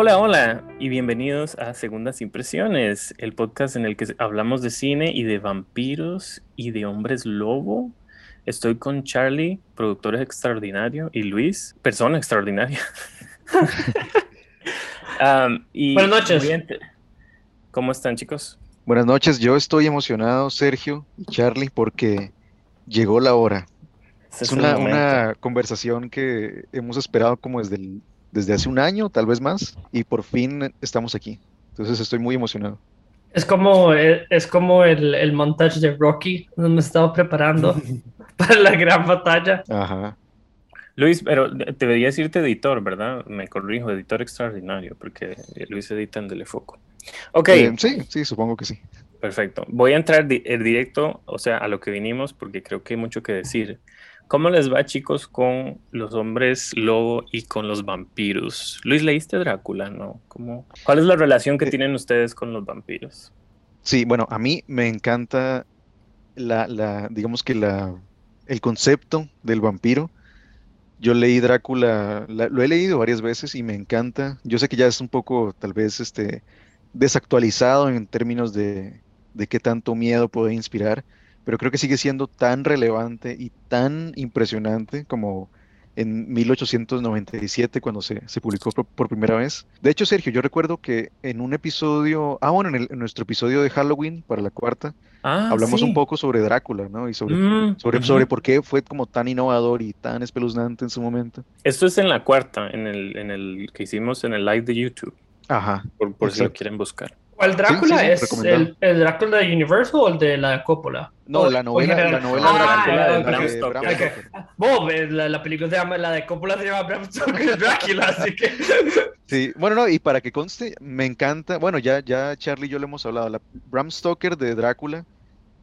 Hola, hola y bienvenidos a Segundas Impresiones, el podcast en el que hablamos de cine y de vampiros y de hombres lobo. Estoy con Charlie, productor extraordinario, y Luis, persona extraordinaria. Um, y Buenas noches. ¿Cómo están, chicos? Buenas noches, yo estoy emocionado, Sergio y Charlie, porque llegó la hora. Este Es una, una conversación que hemos esperado como desde, el- desde hace un año, tal vez más, y por fin estamos aquí. Entonces estoy muy emocionado. Es como, eh, es como el, el montaje de Rocky, donde me estaba preparando para la gran batalla. Ajá. Luis, pero te debería decirte editor, ¿verdad? Me corrijo, editor extraordinario, porque Luis edita en Telefoco. Ok, Eh, sí, sí, supongo que sí. perfecto. Voy a entrar di- en directo, o sea, a lo que vinimos, porque creo que hay mucho que decir. ¿Cómo les va, chicos, con los hombres lobo y con los vampiros? Luis, ¿leíste Drácula? ¿No? ¿Cómo? ¿Cuál es la relación que Eh, tienen ustedes con los vampiros? Sí, bueno, a mí me encanta la, la, digamos que la, el concepto del vampiro. Yo leí Drácula, la- lo he leído varias veces y me encanta. Yo sé que ya es un poco, tal vez, este, desactualizado en términos de, de qué tanto miedo puede inspirar, pero creo que sigue siendo tan relevante y tan impresionante como en 1897 cuando se, se publicó por, por primera vez. De hecho, Sergio, yo recuerdo que en un episodio, ah, bueno, en, el- en nuestro episodio de Halloween para la cuarta, Ah, hablamos un poco sobre Drácula, ¿no? Y sobre, Mm, sobre, sobre por qué fue como tan innovador y tan espeluznante en su momento. Esto es en la cuarta, en el, en el que hicimos en el live de YouTube, Ajá, por, por si lo quieren buscar. ¿Cuál Drácula sí, sí, es? El, ¿El Drácula de Universal o el de la Coppola? No, O- la novela, la novela Ah, Drácula de. Bram. Bob, la, la película se llama, la de Coppola se llama Bram Stoker Drácula, así que... Sí, bueno, no, y para que conste, me encanta, bueno, ya, ya Charlie y yo le hemos hablado, la Bram Stoker de Drácula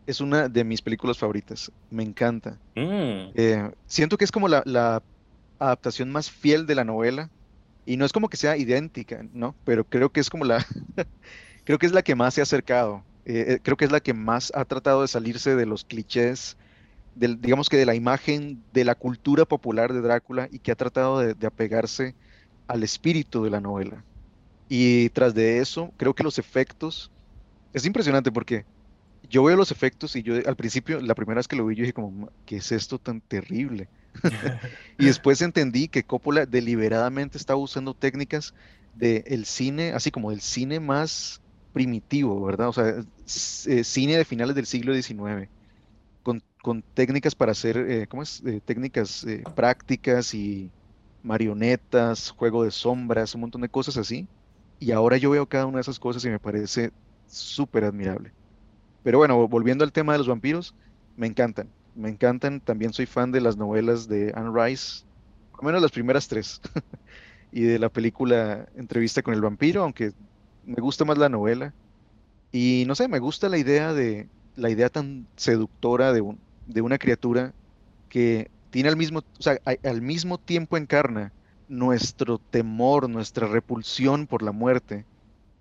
es una de mis películas favoritas, me encanta. Mm, Eh, siento que es como la, la adaptación más fiel de la novela, y no es como que sea idéntica, ¿no? Pero creo que es como la, creo que es la que más se ha acercado, eh, eh, creo que es la que más ha tratado de salirse de los clichés, del, digamos que de la imagen de la cultura popular de Drácula, y que ha tratado de, de apegarse al espíritu de la novela. Y tras de eso, creo que los efectos, es impresionante porque yo veo los efectos y yo al principio, la primera vez que lo vi, yo dije como, "Ma- ¿qué es esto tan terrible? Y después entendí que Coppola deliberadamente estaba usando técnicas del cine, así como del cine más primitivo, ¿verdad? O sea, eh, cine de finales del siglo XIX, con, con técnicas para hacer, eh, ¿cómo es? Eh, técnicas eh, prácticas y marionetas, juego de sombras, un montón de cosas así. Y ahora yo veo cada una de esas cosas y me parece súper admirable. Pero bueno, volviendo al tema de los vampiros, me encantan, me encantan. También soy fan de las novelas de Anne Rice, al menos las primeras tres, y de la película Entrevista con el vampiro, aunque me gusta más la novela. Y no sé, me gusta la idea de la idea tan seductora de un- de una criatura que tiene al mismo, o sea, al mismo tiempo encarna nuestro temor, nuestra repulsión por la muerte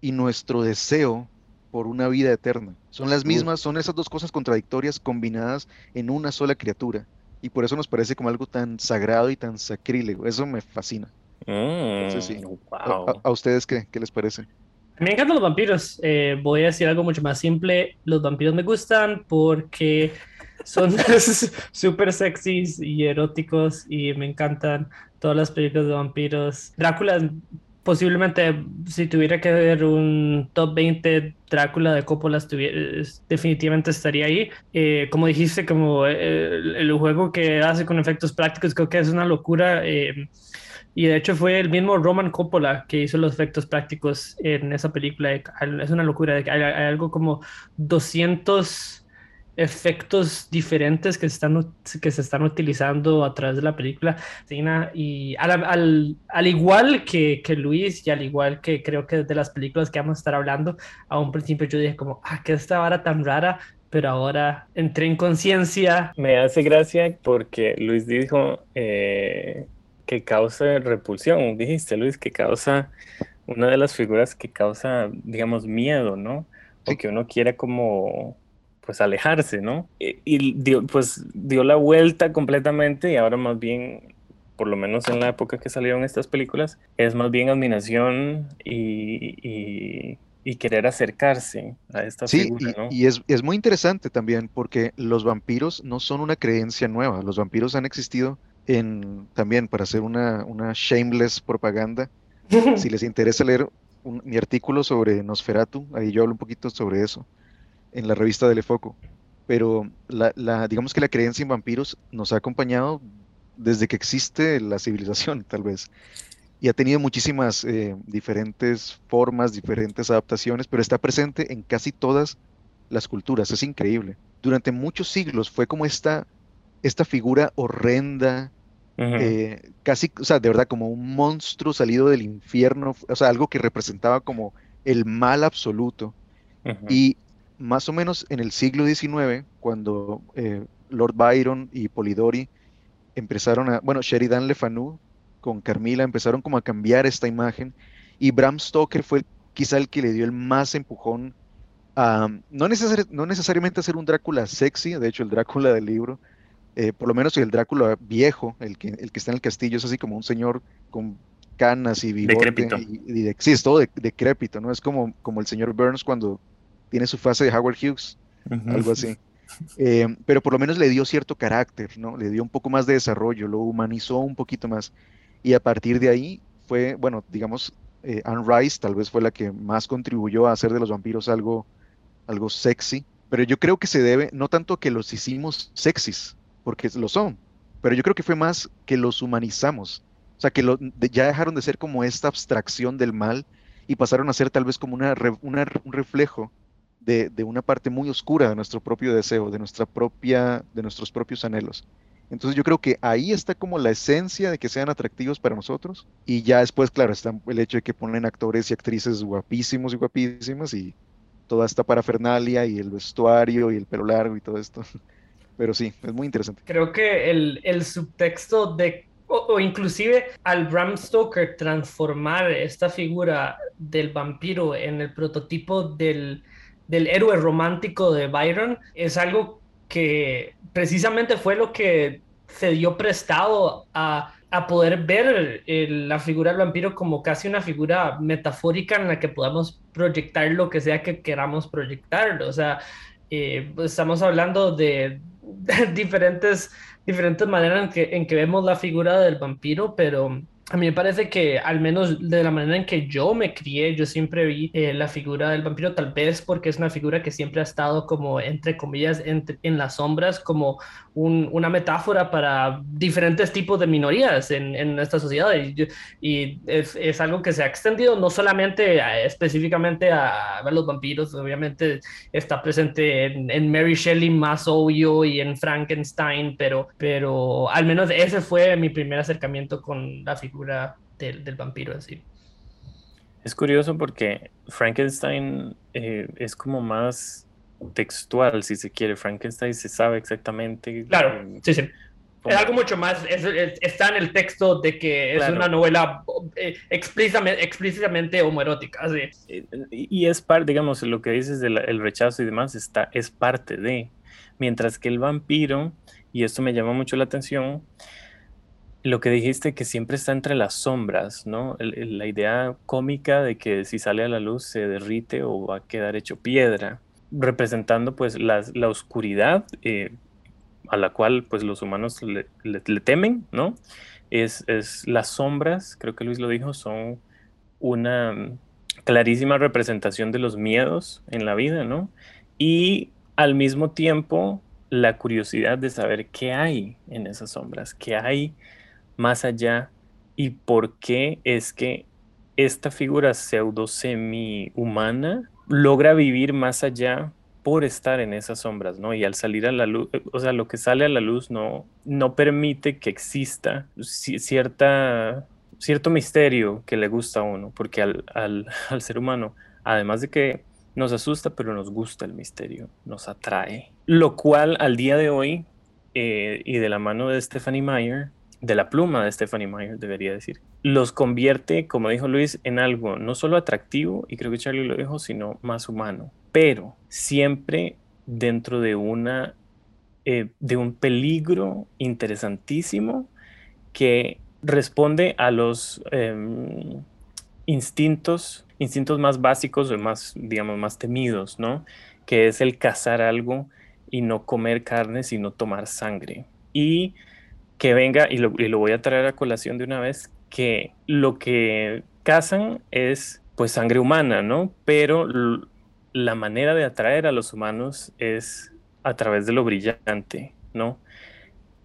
y nuestro deseo por una vida eterna. Son las mismas, son esas dos cosas contradictorias combinadas en una sola criatura. Y por eso nos parece como algo tan sagrado y tan sacrílego. Eso me fascina. Entonces, sí. mm, ¿A, wow. a- a ustedes qué, qué les parece? Me encantan los vampiros. Eh, voy a decir algo mucho más simple. Los vampiros me gustan porque son súper sexys y eróticos y me encantan todas las películas de vampiros. Drácula, posiblemente, si tuviera que ver un top 20 Drácula de Coppola, estuviera- definitivamente estaría ahí. Eh, como dijiste, como eh, el, el juego que hace con efectos prácticos, creo que es una locura. eh, y de hecho fue el mismo Roman Coppola que hizo los efectos prácticos en esa película. Es una locura. Hay, hay algo como 200 efectos diferentes que se están, que se están utilizando a través de la película. Y al igual que, que Luis y al igual que creo que de las películas que vamos a estar hablando, a un principio yo dije como, ah, que esta vara tan rara, pero ahora entré en conciencia. Me hace gracia porque Luis dijo eh, que causa repulsión. Dijiste, Luis, que causa una de las figuras que causa, digamos, miedo, ¿no? O Sí. que uno quiere como, pues, alejarse, ¿no? Y, y dio, pues, dio la vuelta completamente y ahora más bien por lo menos en la época que salieron estas películas, es más bien admiración y, querer acercarse a esta figura, ¿no? Y, es, es, muy interesante también porque los vampiros no son una creencia nueva, los vampiros han existido en, también para hacer una, una shameless propaganda. si les interesa leer mi artículo sobre Nosferatu, ahí yo hablo un poquito sobre eso, en la revista del Foco. Pero la, digamos que la creencia en vampiros nos ha acompañado desde que existe la civilización, tal vez. Y ha tenido muchísimas eh, diferentes formas, diferentes adaptaciones, pero está presente en casi todas las culturas. Es increíble. Durante muchos siglos fue como esta, esta figura horrenda, eh, casi, o sea, de verdad, como un monstruo salido del infierno, o sea, algo que representaba como el mal absoluto. Y más o menos en el siglo XIX, cuando eh, Lord Byron y Polidori empezaron a, bueno, Sheridan Le Fanu con Carmila empezaron como a cambiar esta imagen y Bram Stoker fue quizá el que le dio el más empujón a, no, no necesariamente hacer un Drácula sexy, de hecho el Drácula del libro, eh, por lo menos el Drácula viejo, el que, el que está en el castillo, es así como un señor con canas y bigote. Y, sí, es todo decrépito, ¿no? Es como, como el señor Burns cuando tiene su fase de Howard Hughes, algo así. Eh, pero por lo menos le dio cierto carácter, ¿no? Le dio un poco más de desarrollo, lo humanizó un poquito más. Y a partir de ahí fue, bueno, digamos, eh, Anne Rice tal vez fue la que más contribuyó a hacer de los vampiros algo, algo sexy. Pero yo creo que se debe, no tanto que los hicimos sexys, porque lo son, pero yo creo que fue más que los humanizamos. O sea, que lo, ya dejaron de ser como esta abstracción del mal y pasaron a ser tal vez como una, un reflejo de, una parte muy oscura de nuestro propio deseo, de, nuestra propia, de nuestros propios anhelos. Entonces yo creo que ahí está como la esencia de que sean atractivos para nosotros y ya después, claro, está el hecho de que ponen actores y actrices guapísimos y guapísimas y toda esta parafernalia y el vestuario y el pelo largo y todo esto. Pero sí, es muy interesante. Creo que el, el subtexto de o, inclusive al Bram Stoker transformar esta figura del vampiro en el prototipo del, del héroe romántico de Byron es algo que precisamente fue lo que se dio prestado a, a poder ver la figura del vampiro como casi una figura metafórica en la que podamos proyectar lo que sea que queramos proyectar. O sea, eh, pues, estamos hablando de, diferentes, diferentes maneras en que, en que vemos la figura del vampiro, pero a mí me parece que al menos de la manera en que yo me crié, yo siempre vi eh, la figura del vampiro, tal vez porque es una figura que siempre ha estado como, entre comillas, en las sombras, como una metáfora para diferentes tipos de minorías en, en esta sociedad. Y, y es, es, algo que se ha extendido no solamente específicamente a, a, los vampiros, obviamente está presente en, en, Mary Shelley más obvio y en Frankenstein, pero, pero al menos ese fue mi primer acercamiento con la figura del, del vampiro en sí. Es curioso porque Frankenstein eh, es como más textual, si se quiere. Frankenstein se sabe exactamente. Claro, eh, sí, sí. Es algo mucho más, está en el texto de que es una novela eh, explícitamente, explícitamente homoerótica. Y es parte, digamos, lo que dices del rechazo y demás, está, es parte de. Mientras que el vampiro, y esto me llama mucho la atención, lo que dijiste que siempre está entre las sombras, ¿no? la idea cómica de que si sale a la luz se derrite o va a quedar hecho piedra, representando pues la, oscuridad eh, a la cual pues los humanos le, temen, ¿no? Es, es, las sombras, creo que Luis lo dijo, son una clarísima representación de los miedos en la vida, ¿no? Y al mismo tiempo la curiosidad de saber qué hay en esas sombras, qué hay más allá y por qué es que esta figura pseudo semi-humana logra vivir más allá por estar en esas sombras, ¿no? Y al salir a la luz, o sea, lo que sale a la luz no, no permite que exista cierta, cierto misterio que le gusta a uno, porque al, al ser humano, además de que nos asusta, pero nos gusta el misterio, nos atrae. Lo cual al día de hoy, eh, y de la mano de Stephanie Meyer, de la pluma de Stephanie Meyer, debería decir, los convierte, como dijo Luis, en algo no solo atractivo, y creo que Charlie lo dijo, sino más humano, pero siempre dentro de una eh, de un peligro interesantísimo que responde a los em, instintos, instintos más básicos o más, digamos, más temidos, ¿no? Que es el cazar algo y no comer carne, sino tomar sangre. Y que venga, y lo, voy a traer a colación de una vez, que lo que cazan es pues sangre humana, ¿no? Pero la manera de atraer a los humanos es a través de lo brillante, ¿no?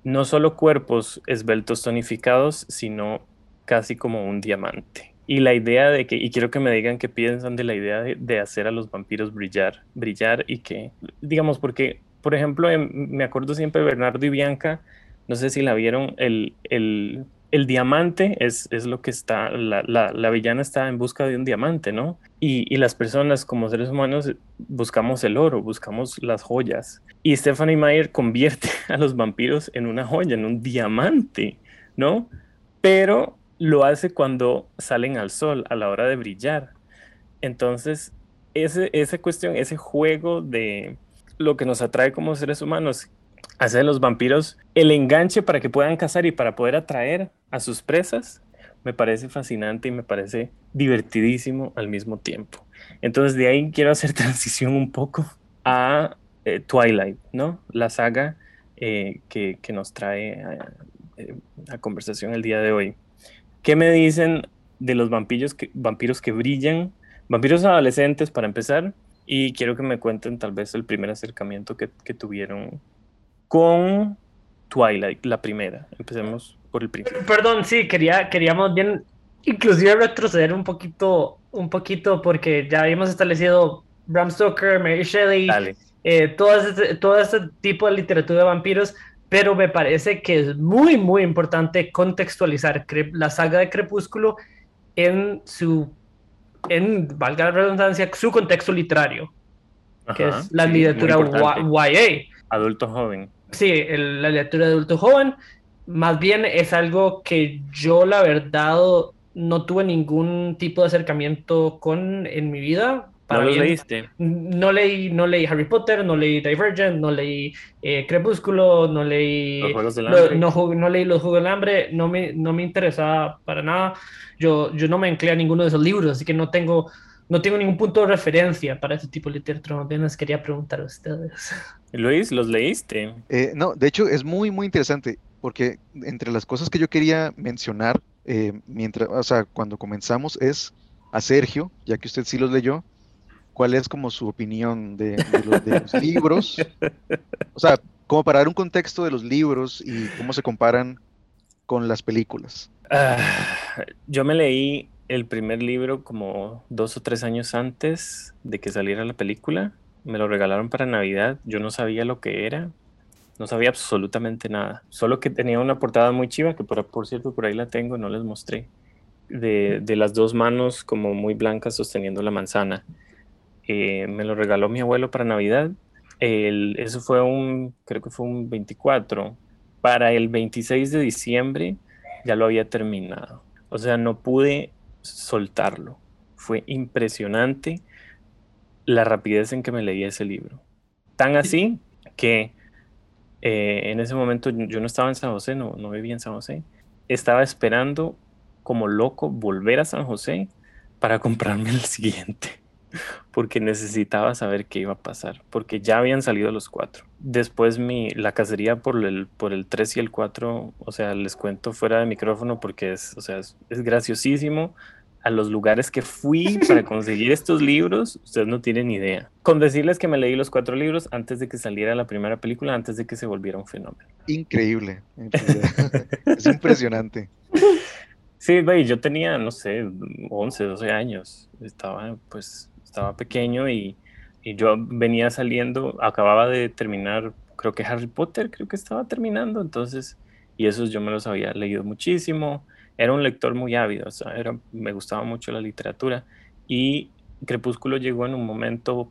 No solo cuerpos esbeltos tonificados, sino casi como un diamante. Y la idea de que, y quiero que me digan qué piensan de la idea de, hacer a los vampiros brillar, brillar y que, digamos, porque, por ejemplo, me acuerdo siempre de Bernardo y Bianca, no sé si la vieron, el, el el diamante es, es, lo que está, la, la, villana está en busca de un diamante, ¿no? Y, y, las personas como seres humanos buscamos el oro, buscamos las joyas. Y Stephanie Meyer convierte a los vampiros en una joya, en un diamante, ¿no? Pero lo hace cuando salen al sol, a la hora de brillar. Entonces, ese, esa cuestión, ese juego de lo que nos atrae como seres humanos, hacer los vampiros el enganche para que puedan cazar y para poder atraer a sus presas, me parece fascinante y me parece divertidísimo al mismo tiempo. Entonces de ahí quiero hacer transición un poco a eh, Twilight, ¿no? La saga eh, que, nos trae a, eh, a, conversación el día de hoy. ¿Qué me dicen de los vampiros que, vampiros que brillan? Vampiros adolescentes para empezar. Y quiero que me cuenten tal vez el primer acercamiento que, que tuvieron con Twilight, la primera. Empecemos por el principio. Perdón, sí, quería, queríamos bien, inclusive retroceder un poquito, un poquito, porque ya habíamos establecido Bram Stoker, Mary Shelley, eh, todo, este, todo este tipo de literatura de vampiros, pero me parece que es muy, muy importante contextualizar la saga de Crepúsculo en su, en, valga la redundancia, su contexto literario, que es la literatura YA. Adulto joven. Sí, la literatura de adulto joven. Más bien es algo que yo, la verdad, no tuve ningún tipo de acercamiento con en mi vida. ¿No lo leíste? No leí, no leí Harry Potter, no leí Divergent, no leí eh, Crepúsculo, no leí... Los Juegos del Hambre. no, leí Los Juegos del Hambre, no me, no me interesaba para nada. Yo, yo no me enclé a ninguno de esos libros, así que no tengo, no tengo ningún punto de referencia para ese tipo de literatura. Apenas quería preguntar a ustedes. Luis, ¿los leíste? Eh, no, de hecho es muy, muy interesante porque entre las cosas que yo quería mencionar eh, mientras, o sea, cuando comenzamos es a Sergio, ya que usted sí los leyó, cuál es como su opinión de, los, libros, o sea, como para dar un contexto de los libros y cómo se comparan con las películas. Ah, yo me leí el primer libro como dos o tres años antes de que saliera la película. Me lo regalaron para Navidad, yo no sabía lo que era, no sabía absolutamente nada, solo que tenía una portada muy chiva, que por, por cierto por ahí la tengo, no les mostré, de, de las dos manos como muy blancas sosteniendo la manzana. Eh, me lo regaló mi abuelo para Navidad, el, eso fue un, creo que fue un 24, para el 26 de diciembre ya lo había terminado, o sea, no pude soltarlo, fue impresionante la rapidez en que me leía ese libro. Tan así que eh, en ese momento yo no estaba en San José, no, no vivía en San José. Estaba esperando como loco volver a San José para comprarme el siguiente, porque necesitaba saber qué iba a pasar, porque ya habían salido los cuatro. Después mi, la cacería por el, por el 3 y el 4, o sea, les cuento fuera de micrófono porque es, o sea, es graciosísimo a los lugares que fui para conseguir estos libros, ustedes no tienen idea. Con decirles que me leí los cuatro libros antes de que saliera la primera película, antes de que se volviera un fenómeno. Increíble. es impresionante. Sí, yo tenía, no sé, 11, 12 años. Estaba, pues, estaba pequeño y, y yo venía saliendo, acababa de terminar, creo que Harry Potter, creo que estaba terminando, entonces, y esos yo me los había leído muchísimo era un lector muy ávido, o sea, era, me gustaba mucho la literatura y Crepúsculo llegó en un momento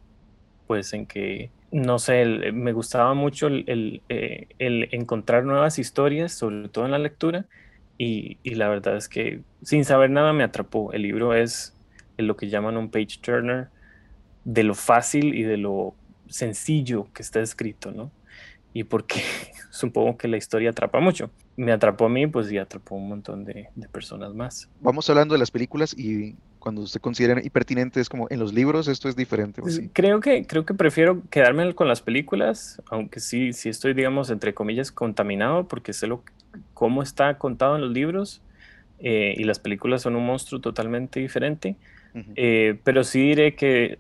pues en que, no sé, me gustaba mucho el, eh, el, encontrar nuevas historias, sobre todo en la lectura, y, y, la verdad es que sin saber nada me atrapó. El libro es lo que llaman un page turner, de lo fácil y de lo sencillo que está escrito, ¿no? y porque supongo que la historia atrapa mucho. Me atrapó a mí, pues y atrapó un montón de, de personas más. Vamos hablando de las películas y cuando usted considera impertinente es como en los libros esto es diferente. ¿o sí? Creo que, creo que prefiero quedarme con las películas, aunque sí, sí estoy, digamos, entre comillas, contaminado, porque sé lo, cómo está contado en los libros eh, y las películas son un monstruo totalmente diferente. Ujú. Eh, pero sí diré que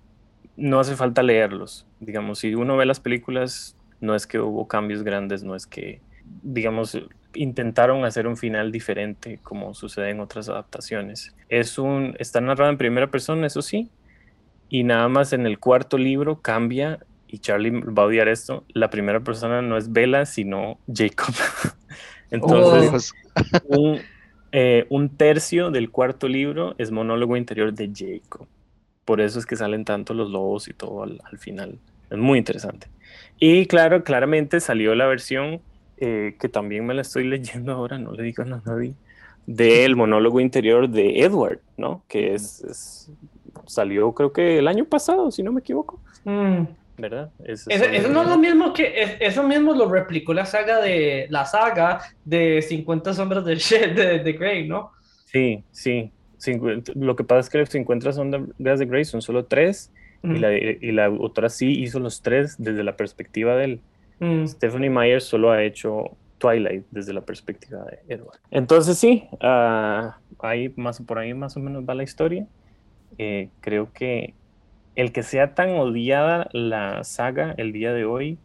no hace falta leerlos. Digamos, si uno ve las películas, no es que hubo cambios grandes, no es que, digamos, intentaron hacer un final diferente como sucede en otras adaptaciones. Es un, está narrado en primera persona, eso sí, y nada más en el cuarto libro cambia, y Charlie va a odiar esto, la primera persona no es Bella, sino Jacob. Entonces, Oh. un, eh, un tercio del cuarto libro es monólogo interior de Jacob. Por eso es que salen tanto los lobos y todo al, al final. Es muy interesante. Y claro, claramente salió la versión eh, que también me la estoy leyendo ahora, no le digo a nadie, del monólogo interior de Edward, ¿no? Que es, es- salió creo que el año pasado, si no me equivoco, Mm. ¿Verdad? Es- Eso, son- eso no es lo mismo que es- eso mismo lo replicó la saga de la saga de 50 sombras de, de, de Grey, ¿no? Sí, sí. Lo que pasa es que los 50 sombras de Grey son solo tres y Mm, la, y la autora sí hizo los tres desde la perspectiva de él. mm. Stephanie Meyer solo ha hecho Twilight desde la perspectiva de Edward. Entonces sí, ah, ahí más, por ahí más o menos va la historia. Eh, creo que el que sea tan odiada la saga el día de hoy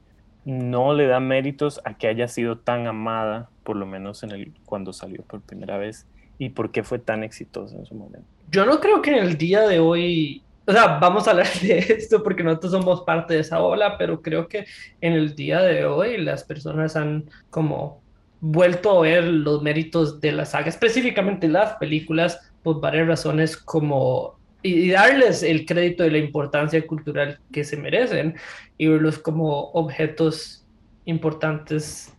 no le da méritos a que haya sido tan amada, por lo menos en el, cuando salió por primera vez, y por qué fue tan exitosa en su momento. Yo no creo que en el día de hoy, o sea, vamos a hablar de esto porque nosotros somos parte de esa ola, pero creo que en el día de hoy las personas han como vuelto a ver los méritos de la saga, específicamente las películas, por varias razones como y darles el crédito de la importancia cultural que se merecen y verlos como objetos importantes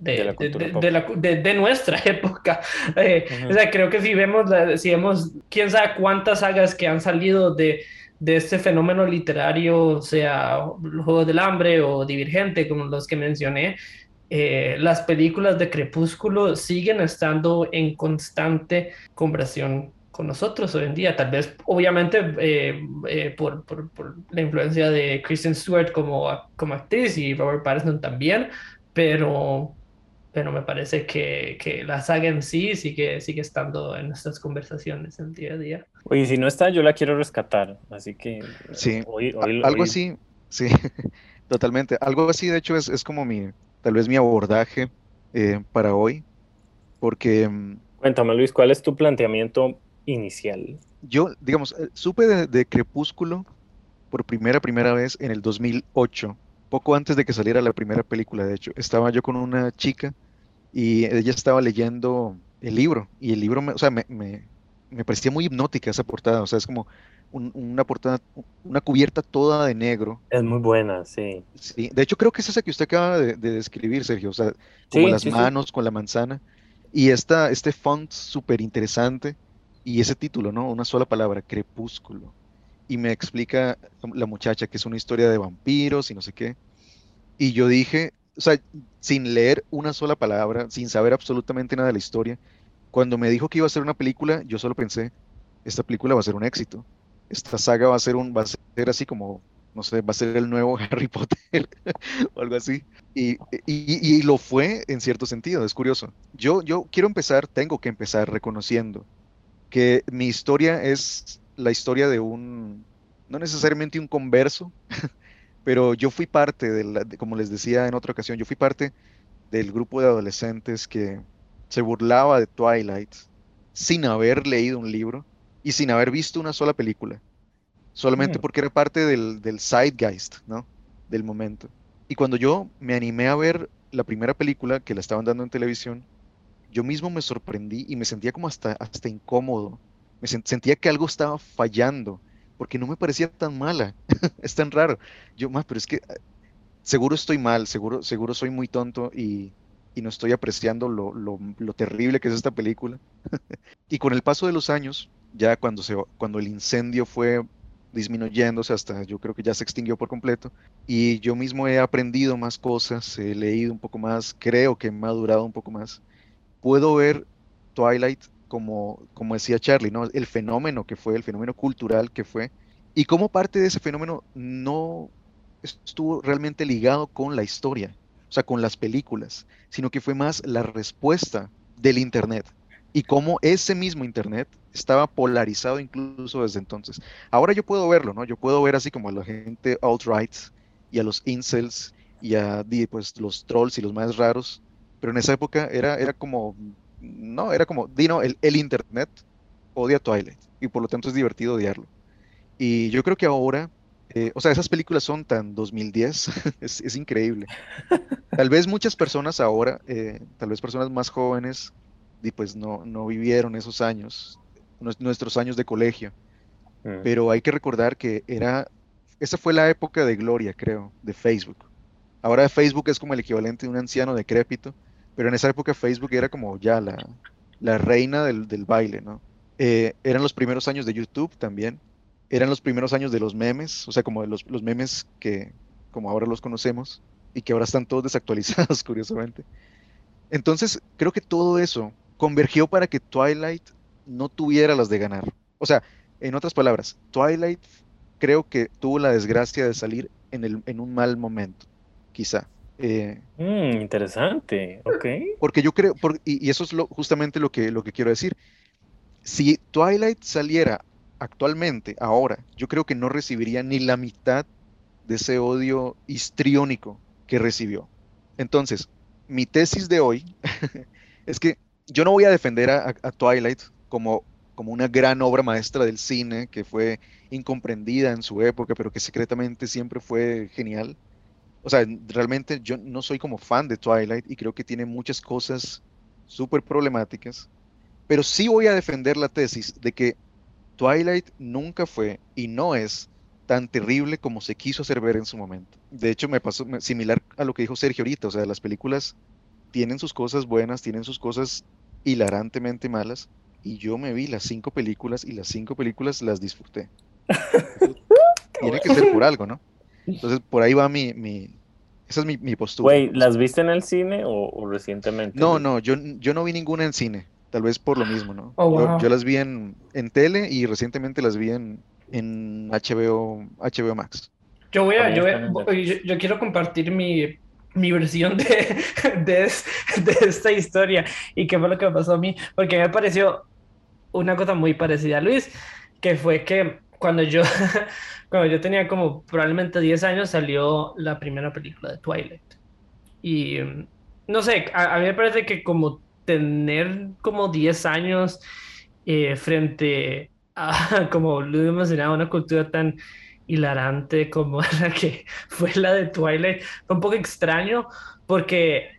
de, De de- la de- nuestra época. Eh, Ujú. O sea, creo que si vemos, la- si vemos, quién sabe cuántas sagas que han salido de, de este fenómeno literario, sea los Juegos del Hambre o Divergente, como los que mencioné, eh, las películas de Crepúsculo siguen estando en constante conversación con nosotros hoy en día. Tal vez, obviamente, eh, eh, por, por- por la influencia de Kristen Stewart como, como actriz y Robert Pattinson también, pero, pero me parece que, que la saga en sí sigue, sigue estando en nuestras conversaciones en día a día. Oye, si no está, yo la quiero rescatar, así que Sí, hoy, A- hoy- algo hoy- así, sí, totalmente. Algo así, de hecho, es, es como mi, tal vez mi abordaje eh, para hoy, porque mm, Cuéntame, Luis, ¿cuál es tu planteamiento inicial? yo, digamos, eh, supe de, de Crepúsculo por primera, primera vez en el 2008, poco antes de que saliera la primera película, de hecho. Estaba yo con una chica y ella estaba leyendo el libro y el libro, me, o sea, me, me, me parecía muy hipnótica esa portada, o sea, es como un- una portada, una cubierta toda de negro. Es muy buena, sí. Sí, de hecho creo que es esa que usted acaba de, de describir, Sergio, o sea, como Sí, las sí, sí. manos con la manzana y esta, este font súper interesante y ese título, ¿no? Una sola palabra, Crepúsculo. Y me explica la muchacha que es una historia de vampiros y no sé qué. Y yo dije, o sea, sin leer una sola palabra, sin saber absolutamente nada de la historia, cuando me dijo que iba a ser una película, yo solo pensé, esta película va a ser un éxito. Esta saga va a ser un, va a ser así como, no sé, va a ser el nuevo Harry Potter o algo así. Y, y- y lo fue en cierto sentido, es curioso. Yo, yo quiero empezar, tengo que empezar reconociendo que mi historia es la historia de un, no necesariamente un converso, pero yo fui parte de, la- de- como les decía en otra ocasión, yo fui parte del grupo de adolescentes que se burlaba de Twilight sin haber leído un libro y sin haber visto una sola película, solamente Mm. porque era parte del, del zeitgeist, ¿no? Del momento. Y cuando yo me animé a ver la primera película que la estaban dando en televisión, yo mismo me sorprendí y me sentía como hasta, hasta incómodo. Me sen- sentía que algo estaba fallando, porque no me parecía tan mala. Es tan raro. Yo, más, pero es que eh, seguro estoy mal, seguro, seguro soy muy tonto y, y no estoy apreciando lo, lo- lo terrible que es esta película. Y con el paso de los años, ya cuando, se, cuando el incendio fue disminuyéndose hasta yo creo que ya se extinguió por completo. Y yo mismo he aprendido más cosas, he leído un poco más, creo que he madurado un poco más. Puedo ver Twilight como, como decía Charlie, ¿no? El fenómeno que fue, el fenómeno cultural que fue, y cómo parte de ese fenómeno no estuvo realmente ligado con la historia, o sea, con las películas, sino que fue más la respuesta del Internet y cómo ese mismo Internet estaba polarizado incluso desde entonces. Ahora yo puedo verlo, ¿no? Yo puedo ver así como a la gente alt-right y a los incels y a pues, los trolls y los más raros, pero en esa época era, era como, no, era como, Dino, el, el Internet odia Twilight y por lo tanto es divertido odiarlo. Y yo creo que ahora, eh, o sea, esas películas son tan 2010, es, es, increíble. Tal vez muchas personas ahora, eh, tal vez personas más jóvenes, y pues no, no vivieron esos años, nuestros años de colegio. Mm. Pero hay que recordar que era, esa fue la época de gloria, creo, de Facebook. Ahora Facebook es como el equivalente de un anciano decrépito, pero en esa época Facebook era como ya la, la reina del, del, baile, ¿no? Eh, eran los primeros años de YouTube también, eran los primeros años de los memes, o sea, como de los, los memes que como ahora los conocemos y que ahora están todos desactualizados, curiosamente. Entonces, creo que todo eso convergió para que Twilight no tuviera las de ganar. O sea, en otras palabras, Twilight creo que tuvo la desgracia de salir en, el, en un mal momento, quizá. Eh, mm, interesante, ok. Porque yo creo, y, eso es lo, justamente lo que, lo que quiero decir. Si Twilight saliera actualmente, ahora, yo creo que no recibiría ni la mitad de ese odio histriónico que recibió. Entonces, mi tesis de hoy es que yo no voy a defender a, Twilight como, como una gran obra maestra del cine que fue incomprendida en su época, pero que secretamente siempre fue genial. O sea, realmente yo no soy como fan de Twilight y creo que tiene muchas cosas súper problemáticas, pero sí voy a defender la tesis de que Twilight nunca fue y no es tan terrible como se quiso hacer ver en su momento. De hecho, me pasó similar a lo que dijo Sergio ahorita, o sea, las películas tienen sus cosas buenas, tienen sus cosas hilarantemente malas, y yo me vi las cinco películas y las cinco películas las disfruté. Tiene que ser por algo, ¿no? Entonces, por ahí va mi, mi esa es mi, mi postura. Güey, ¿las viste en el cine o, recientemente? No, no, yo, yo no vi ninguna en cine, tal vez por lo mismo, ¿no? Oh, yo, las vi en, en, tele y recientemente las vi en, en HBO, HBO Max. Yo voy a, yo, yo, quiero compartir mi, mi versión de, de, de, esta historia y qué fue lo que me pasó a mí, porque me pareció una cosa muy parecida a Luis, que fue que cuando yo, cuando yo tenía como probablemente 10 años salió la primera película de Twilight. Y no sé, a, mí me parece que como tener como 10 años eh, frente a, como Luis mencionaba, una cultura tan hilarante como la que fue la de Twilight. Fue un poco extraño porque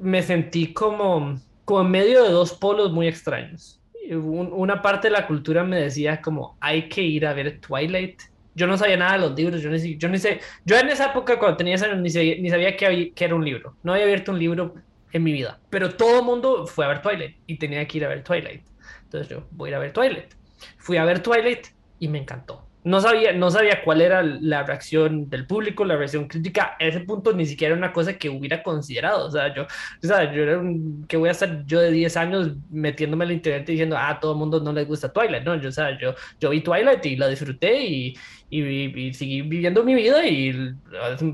me sentí como, como en medio de dos polos muy extraños. Una parte de la cultura me decía como hay que ir a ver Twilight. Yo no sabía nada de los libros, yo, ni, yo, ni sé, yo en esa época cuando tenía años ni, ni sabía que, que era un libro. No había abierto un libro en mi vida. Pero todo el mundo fue a ver Twilight y tenía que ir a ver Twilight. Entonces yo voy a ir a ver Twilight. Fui a ver Twilight y me encantó no sabía, no sabía cuál era la reacción del público, la reacción crítica. A ese punto ni siquiera era una cosa que hubiera considerado. O sea, yo, o sea, yo era un, que voy a estar yo de 10 años metiéndome el internet y diciendo, ah, a todo el mundo no le gusta Twilight. No, yo, o sea, yo, yo vi Twilight y la disfruté y, y, y, seguí viviendo mi vida. Y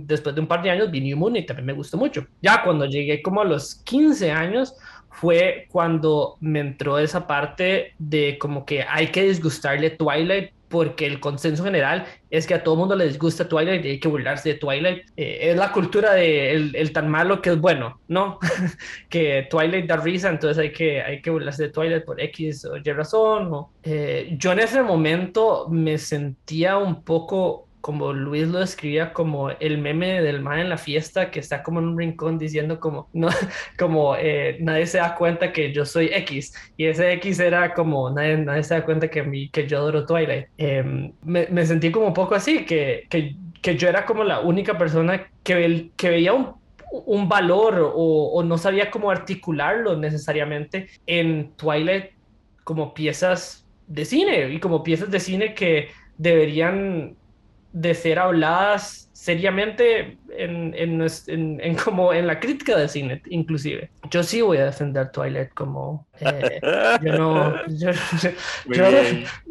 después de un par de años vi New Moon y también me gustó mucho. Ya cuando llegué como a los 15 años, fue cuando me entró esa parte de como que hay que disgustarle Twilight porque el consenso general es que a todo mundo les gusta Twilight y hay que burlarse de Twilight. Eh, es la cultura de el, tan malo que es bueno, ¿no? que Twilight da risa, entonces hay que, hay que burlarse de Twilight por X o Y razón. Eh, yo en ese momento me sentía un poco como Luis lo describía como el meme del man en la fiesta que está como en un rincón diciendo como no como eh, nadie se da cuenta que yo soy X y ese X era como nadie, nadie se da cuenta que, mi, que yo adoro Twilight em, me, me, sentí como un poco así que, que, que, yo era como la única persona que, que veía un, un valor o, o no sabía cómo articularlo necesariamente en Twilight como piezas de cine y como piezas de cine que deberían de ser habladas seriamente en, en, en, como en la crítica de cine, inclusive. Yo sí voy a defender Twilight como... Eh, yo no... Yo, yo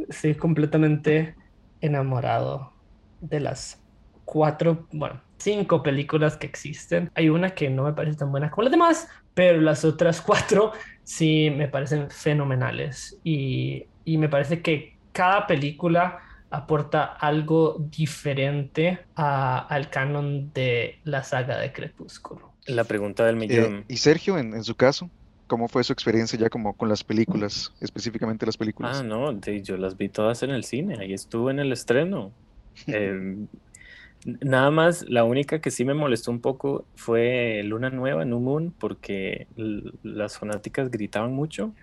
estoy completamente enamorado de las cuatro, bueno, cinco películas que existen. Hay una que no me parece tan buena como las demás, pero las otras cuatro sí me parecen fenomenales. Y, y me parece que cada película aporta algo diferente al canon de la saga de Crepúsculo. La pregunta del millón. Eh, y Sergio, en, su caso, ¿cómo fue su experiencia ya como con las películas, específicamente las películas? Ah, no, yo las vi todas en el cine, ahí estuve en el estreno. Em, nada más, la única que sí me molestó un poco fue Luna Nueva, New Moon, porque las fanáticas gritaban mucho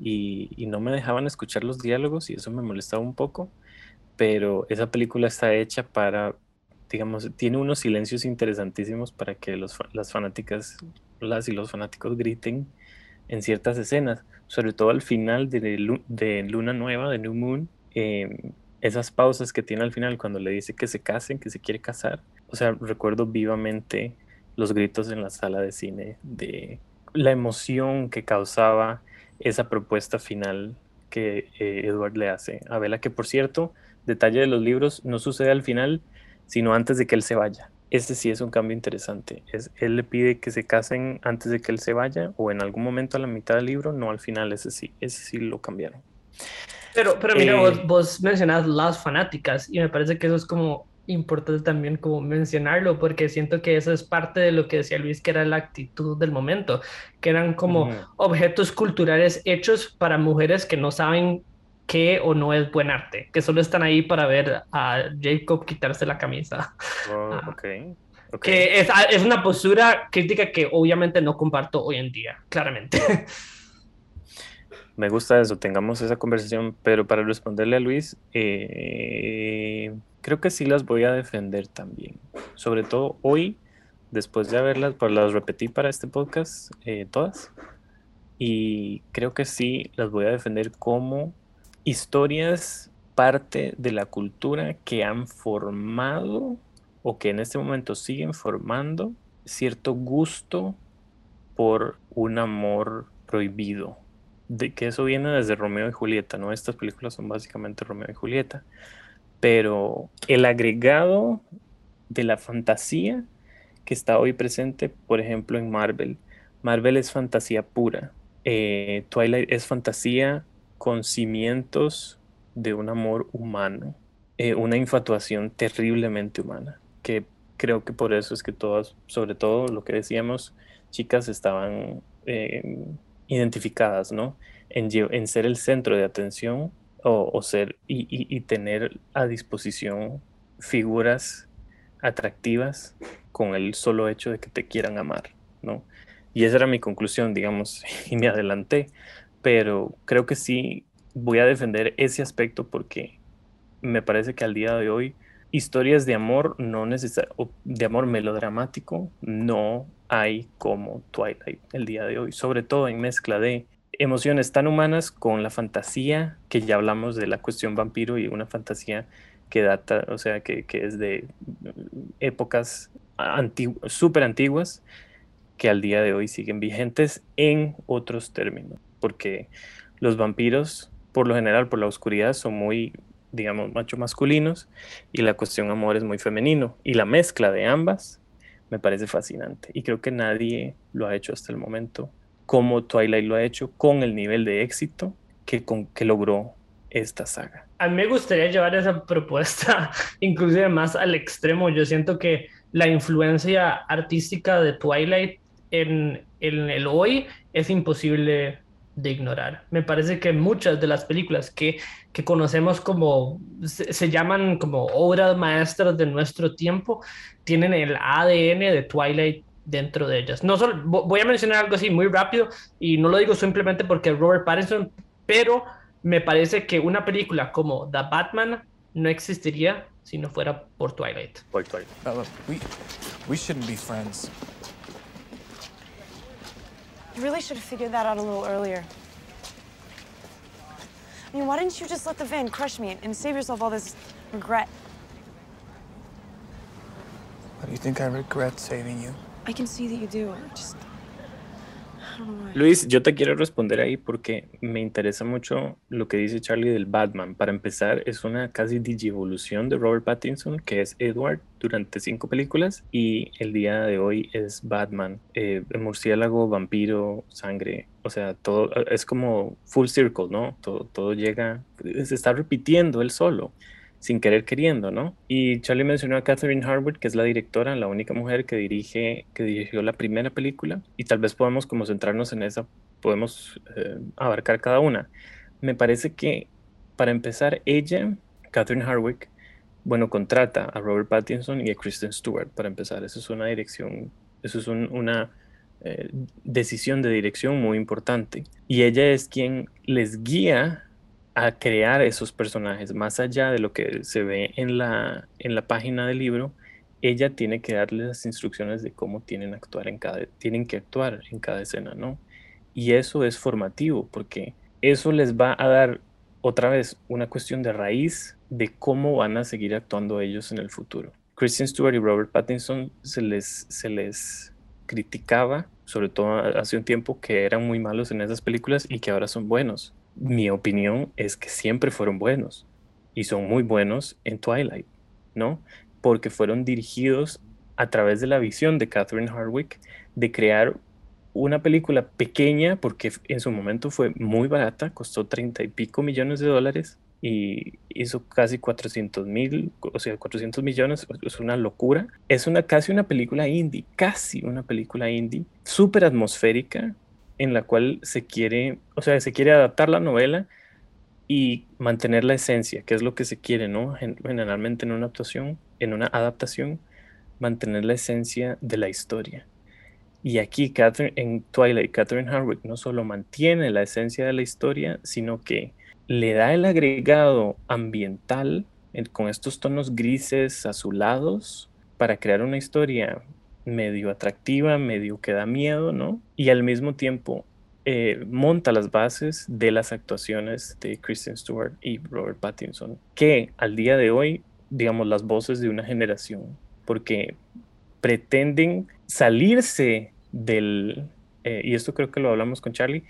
y, y, no me dejaban escuchar los diálogos y eso me molestaba un poco pero esa película está hecha para, digamos, tiene unos silencios interesantísimos para que los, las fanáticas, las y los fanáticos griten en ciertas escenas, sobre todo al final de, de Luna Nueva, de New Moon, em, esas pausas que tiene al final cuando le dice que se casen, que se quiere casar. O sea, recuerdo vivamente los gritos en la sala de cine de la emoción que causaba esa propuesta final que eh, Edward le hace a Bella, que por cierto, detalle de los libros, no sucede al final, sino antes de que él se vaya. Este sí es un cambio interesante. Es, él le pide que se casen antes de que él se vaya o en algún momento a la mitad del libro, no al final, ese sí, ese sí lo cambiaron. Pero, pero mira, vos, eh, vos mencionas las fanáticas y me parece que eso es como importante también como mencionarlo porque siento que eso es parte de lo que decía Luis que era la actitud del momento que eran como objetos culturales hechos para mujeres que no saben qué o no es buen arte, que solo están ahí para ver a Jacob quitarse la camisa. Oh, ah. okay. Que es, ah, es, una postura crítica que obviamente no comparto hoy en día, claramente. Me gusta eso, tengamos esa conversación, pero para responderle a Luis, eh, creo que sí las voy a defender también. Sobre todo hoy, después de haberlas, pues las repetí para este podcast, eh, todas. Y creo que sí las voy a defender como historias parte de la cultura que han formado o que en este momento siguen formando cierto gusto por un amor prohibido. De que eso viene desde Romeo y Julieta, ¿no? Estas películas son básicamente Romeo y Julieta. Pero el agregado de la fantasía que está hoy presente, por ejemplo, en Marvel. Marvel es fantasía pura. Eh, Twilight es fantasía con cimientos de un amor humano, eh, una infatuación terriblemente humana, que creo que por eso es que todas, sobre todo lo que decíamos, chicas estaban eh, identificadas, ¿no? En, ser el centro de atención o, ser y, tener a disposición figuras atractivas con el solo hecho de que te quieran amar, ¿no? Y esa era mi conclusión, digamos, y me adelanté, pero creo que sí voy a defender ese aspecto porque me parece que al día de hoy historias de amor no de amor melodramático no hay como Twilight el día de hoy, sobre todo en mezcla de emociones tan humanas con la fantasía que ya hablamos de la cuestión vampiro y una fantasía que data, o sea, que, es de épocas súper antiguas que al día de hoy siguen vigentes en otros términos porque los vampiros, por lo general, por la oscuridad, son muy, digamos, macho masculinos y la cuestión amor es muy femenino. Y la mezcla de ambas me parece fascinante. Y creo que nadie lo ha hecho hasta el momento como Twilight lo ha hecho con el nivel de éxito que, con, que logró esta saga. A mí me gustaría llevar esa propuesta inclusive más al extremo. Yo siento que la influencia artística de Twilight en, en el hoy es imposible de ignorar. Me parece que muchas de las películas que, que conocemos como, se, llaman como obras maestras de nuestro tiempo, tienen el ADN de Twilight dentro de ellas. No solo, voy a mencionar algo así muy rápido y no lo digo simplemente porque Robert Pattinson, pero me parece que una película como The Batman no existiría si no fuera por Twilight. Por Twilight. we, we shouldn't be friends. You really should have figured that out a little earlier. I mean, why didn't you just let the van crush me and save yourself all this Regret. Why do you think I regret saving you? I can see that you do. Just. Luis, yo te quiero responder ahí porque me interesa mucho lo que dice Charlie del Batman. Para empezar, es una casi digievolución de Robert Pattinson, que es Edward durante cinco películas, y el día de hoy es Batman. Eh, murciélago, vampiro, sangre, o sea, todo es como full circle, ¿no? Todo, todo llega, se está repitiendo él solo sin querer queriendo, ¿no? Y Charlie mencionó a Catherine Harwood, que es la directora, la única mujer que dirige, que dirigió la primera película, y tal vez podemos como centrarnos en esa, podemos eh, abarcar cada una. Me parece que para empezar, ella, Catherine Harwick, bueno, contrata a Robert Pattinson y a Kristen Stewart para empezar. Eso es una dirección, eso es un- una eh, decisión de dirección muy importante. Y ella es quien les guía a crear esos personajes, más allá de lo que se ve en la, en la página del libro, ella tiene que darles las instrucciones de cómo tienen, actuar en cada, tienen que actuar en cada escena, ¿no? Y eso es formativo, porque eso les va a dar otra vez una cuestión de raíz de cómo van a seguir actuando ellos en el futuro. Kristen Stewart y Robert Pattinson se les, se les criticaba, sobre todo hace un tiempo, que eran muy malos en esas películas y que ahora son buenos mi opinión es que siempre fueron buenos y son muy buenos en Twilight, ¿no? Porque fueron dirigidos a través de la visión de Catherine Hardwick de crear una película pequeña, porque en su momento fue muy barata, costó treinta y pico millones de dólares y hizo casi 400 mil, o sea, 400 millones, es una locura. Es una casi una película indie, casi una película indie, súper atmosférica, en la cual se quiere, o sea, se quiere adaptar la novela y mantener la esencia, que es lo que se quiere, ¿no? Gen- Generalmente en una actuación, en una adaptación, mantener la esencia de la historia. Y aquí Catherine, en Twilight, Catherine Hardwick no solo mantiene la esencia de la historia, sino que le da el agregado ambiental en- con estos tonos grises, azulados, para crear una historia medio atractiva, medio que da miedo, ¿no? Y al mismo tiempo eh, monta las bases de las actuaciones de Kristen Stewart y Robert Pattinson, que al día de hoy, digamos, las voces de una generación, porque pretenden salirse del, eh, y esto creo que lo hablamos con Charlie,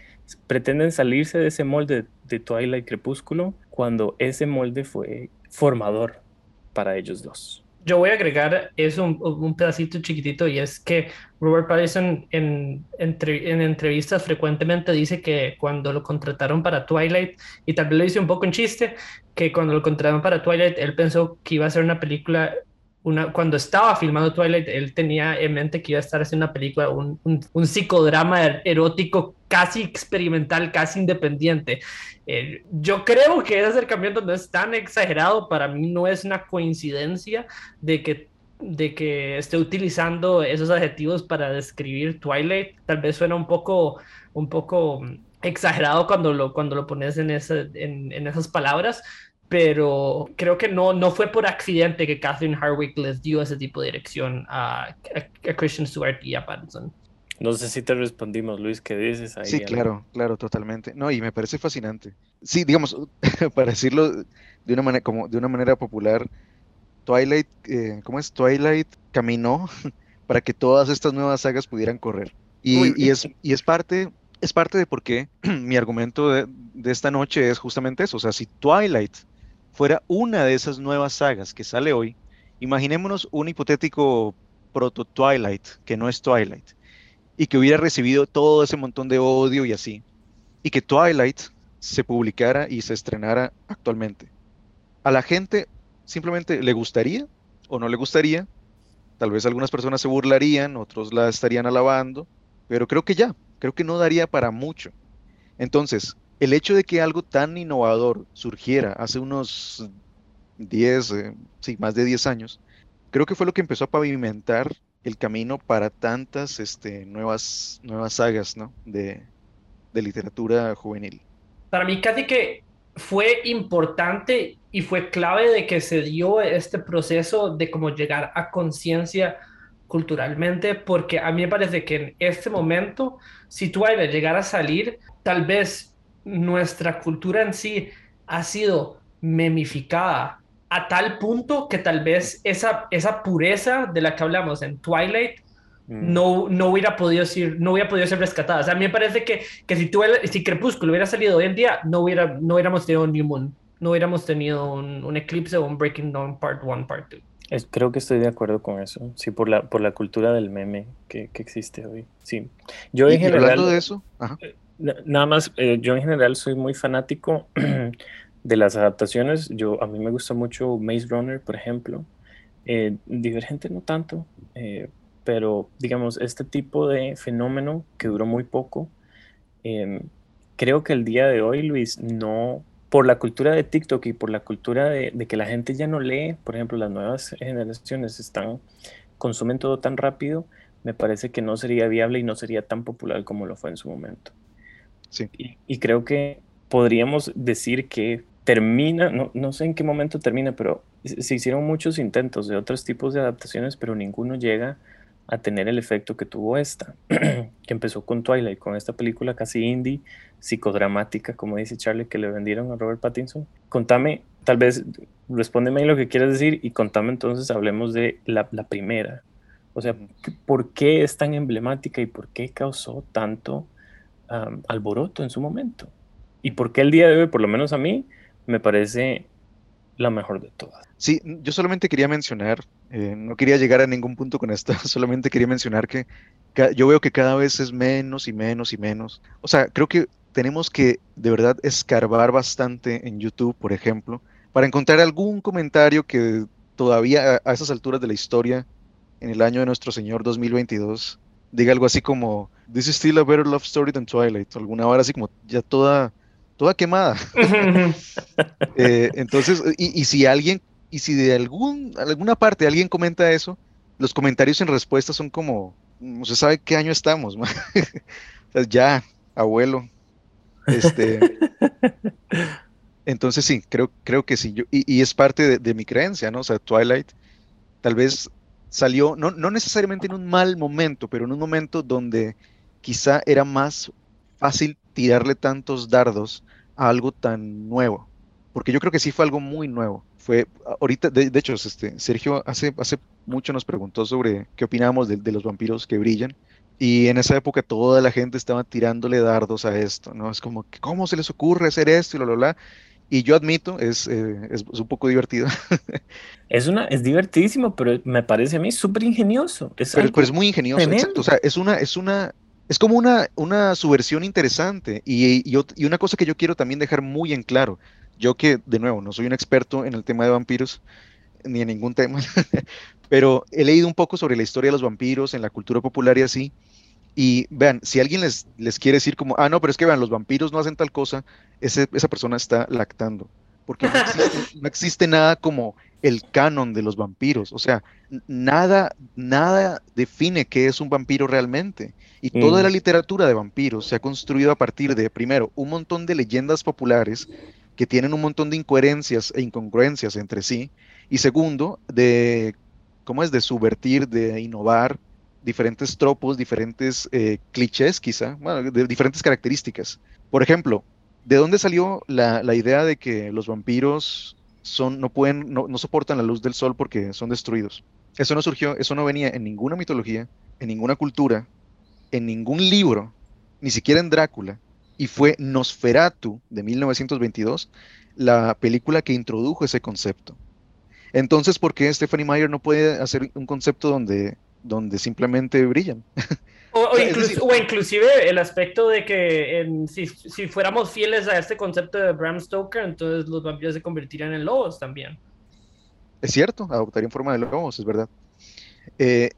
pretenden salirse de ese molde de Twilight Crepúsculo cuando ese molde fue formador para ellos dos. Yo voy a agregar eso un, pedacito chiquitito y es que Robert Pattinson en, en entrevistas frecuentemente dice que cuando lo contrataron para Twilight, y tal vez lo dice un poco en chiste, que cuando lo contrataron para Twilight, él pensó que iba a ser una película, una, cuando estaba filmando Twilight, él tenía en mente que iba a estar haciendo una película, un, un, un psicodrama er- erótico casi experimental, casi independiente. Eh, yo creo que ese acercamiento no es tan exagerado, para mí no es una coincidencia de que, de que esté utilizando esos adjetivos para describir Twilight. Tal vez suena un poco, un poco exagerado cuando lo, cuando lo pones en, ese, en, en esas palabras, pero creo que no, no fue por accidente que Catherine Hardwick les dio ese tipo de dirección a, a, a Christian Stewart y a Pattinson. No sé si te respondimos, Luis, ¿qué dices ahí? Sí, Algo? claro, claro, totalmente. No, y me parece fascinante. Sí, digamos, para decirlo de una manera, como de una manera popular, Twilight, eh, ¿cómo es? Twilight caminó para que todas estas nuevas sagas pudieran correr. Y es, y es parte, es parte de por qué mi argumento de, de esta noche es justamente eso. O sea, si Twilight fuera una de esas nuevas sagas que sale hoy, imaginémonos un hipotético proto Twilight, que no es Twilight, y que hubiera recibido todo ese montón de odio y así, y que Twilight se publicara y se estrenara actualmente. A la gente simplemente le gustaría o no le gustaría, tal vez algunas personas se burlarían, otros la estarían alabando, pero creo que ya, creo que no daría para mucho. Entonces, el hecho de que algo tan innovador surgiera hace unos 10, eh, sí, más de 10 años, creo que fue lo que empezó a pavimentar el camino para tantas este, nuevas, nuevas sagas, ¿no? de, de literatura juvenil. Para mí casi que fue importante y fue clave de que se dio este proceso de cómo llegar a conciencia culturalmente, porque a mí me parece que en este momento, si Twilight llegara a salir, tal vez nuestra cultura en sí ha sido memificada a tal punto que tal vez esa, esa pureza de la que hablamos en Twilight Mm. no, no hubiera podido ser, no hubiera podido ser rescatada. O sea, a mí me parece que, que si, tú, si Crepúsculo hubiera salido hoy en día, no, hubiera, no hubiéramos tenido un New Moon, no hubiéramos tenido un, un Eclipse o un Breaking Dawn Part 1, Part 2. Es- creo que estoy de acuerdo con eso. Sí, por la, por la cultura del meme que, que existe hoy. Sí. Yo en general. hablando de eso, ajá, Na- Nada más, eh, yo en general soy muy fanático de las adaptaciones. Yo, a mí me gusta mucho Maze Runner, por ejemplo. Eh, Divergente no tanto, eh, pero digamos, este tipo de fenómeno que duró muy poco, em, creo que el día de hoy, Luis, no, por la cultura de TikTok y por la cultura de, de que la gente ya no lee, por ejemplo, las nuevas generaciones están, consumen todo tan rápido, me parece que no sería viable y no sería tan popular como lo fue en su momento. Sí. Y, y creo que podríamos decir que termina, no, no sé en qué momento termina, pero se hicieron muchos intentos de otros tipos de adaptaciones, pero ninguno llega a tener el efecto que tuvo esta, que empezó con Twilight, con esta película casi indie, psicodramática, como dice Charlie, que le vendieron a Robert Pattinson. Contame, tal vez, respóndeme ahí lo que quieras decir y contame entonces, hablemos de la, la primera. O sea, ¿por qué es tan emblemática y por qué causó tanto alboroto en su momento? Y por qué el día de hoy, por lo menos a mí, me parece la mejor de todas. Sí, yo solamente quería mencionar, eh, no quería llegar a ningún punto con esto, solamente quería mencionar que yo veo que cada vez es menos y menos y menos. O sea, creo que tenemos que de verdad escarbar bastante en YouTube, por ejemplo, para encontrar algún comentario que todavía a esas alturas de la historia, en el año de nuestro Señor 2022, diga algo así como, This is still a better love story than Twilight, o alguna hora así como ya toda, toda quemada. Eh, entonces, y, y si alguien, y si de algún, alguna parte alguien comenta eso, los comentarios en respuesta son como, no se sabe qué año estamos, ma". O sea, ya, abuelo. Este, entonces sí, creo, creo que sí, yo, y, y es parte de, de mi creencia, ¿no? O sea, Twilight tal vez salió, no, no necesariamente en un mal momento, pero en un momento donde quizá era más fácil tirarle tantos dardos a algo tan nuevo porque yo creo que sí fue algo muy nuevo. Fue ahorita, de, de hecho, este, Sergio hace, hace mucho nos preguntó sobre qué opinábamos de, de los vampiros que brillan. Y en esa época toda la gente estaba tirándole dardos a esto, ¿no? Es como, ¿cómo se les ocurre hacer esto y bla, bla? Y yo admito, es, eh, es, es un poco divertido, Es, una, es divertidísimo, pero me parece a mí súper ingenioso. Es pero, es muy ingenioso, tremendo. exacto. O sea, es una, es una, es como una, una subversión interesante. Y, y una cosa que yo quiero también dejar muy en claro, yo que, de nuevo, no soy un experto en el tema de vampiros, ni en ningún tema, pero he leído un poco sobre la historia de los vampiros en la cultura popular y así. Y vean, si alguien les, les quiere decir como, ah, no, pero es que vean, los vampiros no hacen tal cosa, ese- esa persona está lactando, porque no existe, no existe nada como el canon de los vampiros, o sea, nada, nada define qué es un vampiro realmente. Y toda Mm. la literatura de vampiros se ha construido a partir de, primero, un montón de leyendas populares que tienen un montón de incoherencias e incongruencias entre sí, y segundo, de, ¿cómo es? De subvertir, de innovar diferentes tropos, diferentes eh, clichés quizá, bueno, de diferentes características. Por ejemplo, ¿de dónde salió la, la idea de que los vampiros son, no pueden, no, no soportan la luz del sol porque son destruidos? Eso no surgió, eso no venía en ninguna mitología, en ninguna cultura, en ningún libro, ni siquiera en Drácula, y fue Nosferatu de 1922 la película que introdujo ese concepto. Entonces, ¿por qué Stephanie Meyer no puede hacer un concepto donde, donde simplemente brillan? O, o O sea, es incluso- decir- o inclusive el aspecto de que en- si, si fuéramos fieles a este concepto de Bram Stoker, entonces los vampiros se convertirían en lobos también. Es cierto, adoptarían forma de lobos, es verdad. Eh,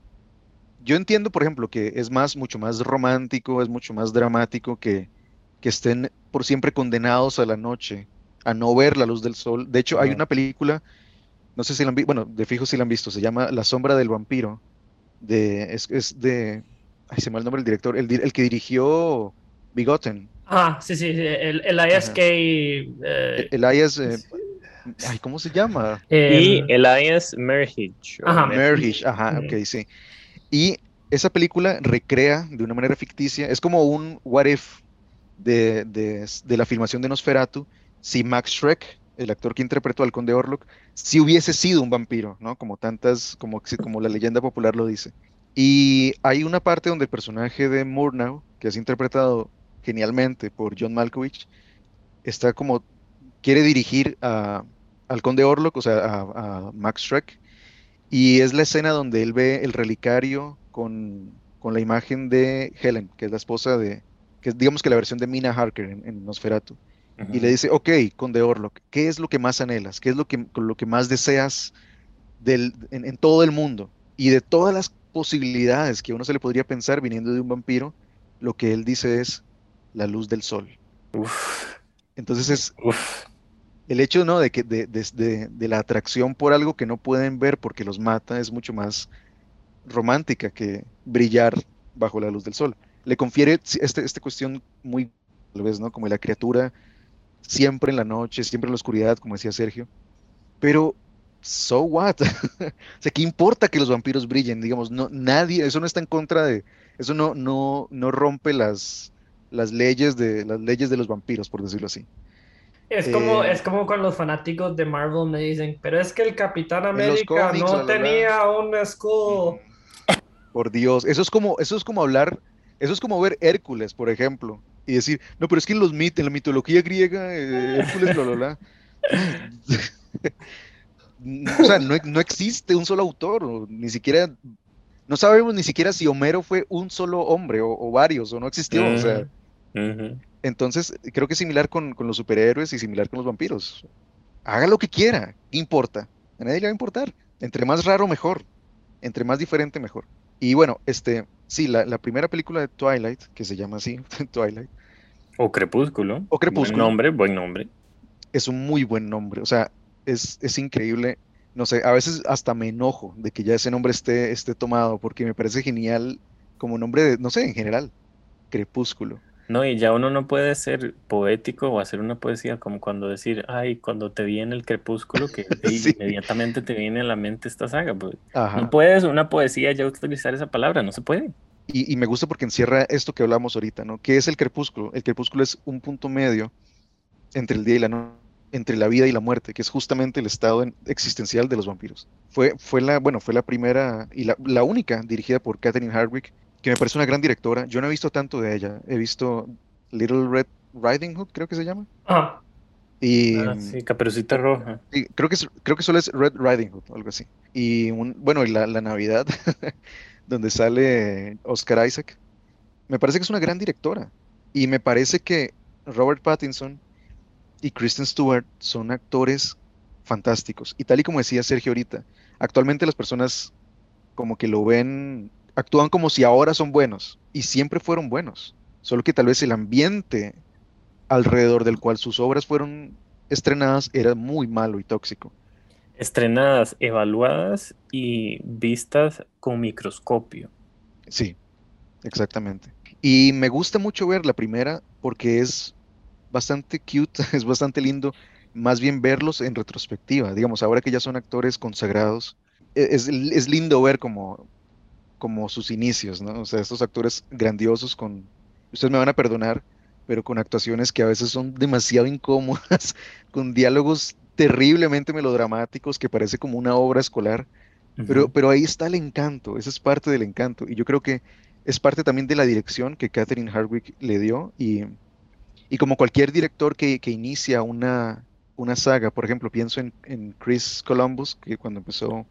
yo entiendo, por ejemplo, que es más, mucho más romántico, es mucho más dramático que, que estén por siempre condenados a la noche, a no ver la luz del sol. De hecho, hay una película, no sé si la han visto, bueno, de fijo si la han visto, se llama La sombra del vampiro, de, es, es de, ay, se me va el nombre del director, el, el que dirigió Bigotten, Ah, sí, sí, el, el ISK. eh, Elias, eh, ay, ¿cómo se llama? Y em, Elias Merhige. o Ajá. Mer- Merhish, ajá, ok, sí. Y esa película recrea de una manera ficticia, es como un what if de, de- de la filmación de Nosferatu, si Max Schreck el actor que interpretó al Conde Orlok, si hubiese sido un vampiro, ¿no? Como tantas, como, como la leyenda popular lo dice. Y hay una parte donde el personaje de Murnau, que es interpretado genialmente por John Malkovich, está como, quiere dirigir a, al Conde Orlok, o sea, a, Max Schreck, y es la escena donde él ve el relicario con, con, la imagen de Helen, que es la esposa de, que es digamos que la versión de Mina Harker en, Nosferatu. Y le dice, ok, Conde Orlok, ¿qué es lo que más anhelas? ¿Qué es lo que, lo que más deseas del, en, todo el mundo? Y de todas las posibilidades que uno se le podría pensar viniendo de un vampiro, lo que él dice es la luz del sol. Entonces es el hecho ¿no? de, que, de, de, la atracción por algo que no pueden ver porque los mata es mucho más romántica que brillar bajo la luz del sol. Le confiere este, esta cuestión muy, tal vez, ¿no? Como la criatura siempre en la noche, siempre en la oscuridad, como decía Sergio. Pero, so what? o sea, ¿qué importa que los vampiros brillen? Digamos, no, nadie, eso no está en contra de, eso no, no, no rompe las, las leyes de, las leyes de los vampiros, por decirlo así. Es como, eh, es como con los fanáticos de Marvel me dicen, pero es que el Capitán América no tenía un escudo. Por Dios, eso es como, eso es como hablar, eso es como ver Hércules, por ejemplo y decir, no, pero es que en, los mit en la mitología griega, eh, Hércules, bla, bla, bla. o sea, no, no, existe un solo autor, ni siquiera, no sabemos ni siquiera si Homero fue un solo hombre o, varios, o no existió, o sea. Entonces, creo que es similar con, con, los superhéroes y similar con los vampiros. Haga lo que quiera, ¿qué importa? A nadie le va a importar. Entre más raro, mejor. Entre más diferente, mejor. Y bueno, este, sí, la, la, primera película de Twilight, que se llama así, Twilight. O Crepúsculo. O Crepúsculo. Buen nombre, buen nombre. Es un muy buen nombre. O sea, es, es increíble. No sé, a veces hasta me enojo de que ya ese nombre esté, esté tomado, porque me parece genial como nombre de, no sé, en general. Crepúsculo. No, y ya uno no puede ser poético o hacer una poesía como cuando decir, ay, cuando te vi en el crepúsculo, que inmediatamente te viene a la mente esta saga. Pues. No puedes una poesía ya utilizar esa palabra, no se puede. Y, me gusta porque encierra esto que hablamos ahorita, ¿no? ¿Qué es el crepúsculo? El crepúsculo es un punto medio entre el día y la noche, entre la vida y la muerte, que es justamente el estado existencial de los vampiros. Fue, fue la, bueno, fue la primera y la, la única dirigida por Catherine Hardwick que me parece una gran directora. Yo no he visto tanto de ella. He visto Little Red Riding Hood, creo que se llama. Ah. Y, ah, sí, Caperucita Roja. Sí, creo que, creo que solo es Red Riding Hood, algo así. Y bueno, y la, la Navidad, donde sale Oscar Isaac. Me parece que es una gran directora. Y me parece que Robert Pattinson y Kristen Stewart son actores fantásticos. Y tal y como decía Sergio ahorita, actualmente las personas como que lo ven actúan como si ahora son buenos y siempre fueron buenos, solo que tal vez el ambiente alrededor del cual sus obras fueron estrenadas era muy malo y tóxico. Estrenadas, evaluadas y vistas con microscopio. Sí, exactamente. Y me gusta mucho ver la primera porque es bastante cute, es bastante lindo, más bien verlos en retrospectiva. Digamos, ahora que ya son actores consagrados, e-, es, es lindo ver como como sus inicios, ¿no? O sea, estos actores grandiosos con, ustedes me van a perdonar, pero con actuaciones que a veces son demasiado incómodas, con diálogos terriblemente melodramáticos que parece como una obra escolar, pero, pero ahí está el encanto, esa es parte del encanto, y yo creo que es parte también de la dirección que Catherine Hardwick le dio, y, y como cualquier director que, que inicia una, una saga, por ejemplo, pienso en, en Chris Columbus, que cuando empezó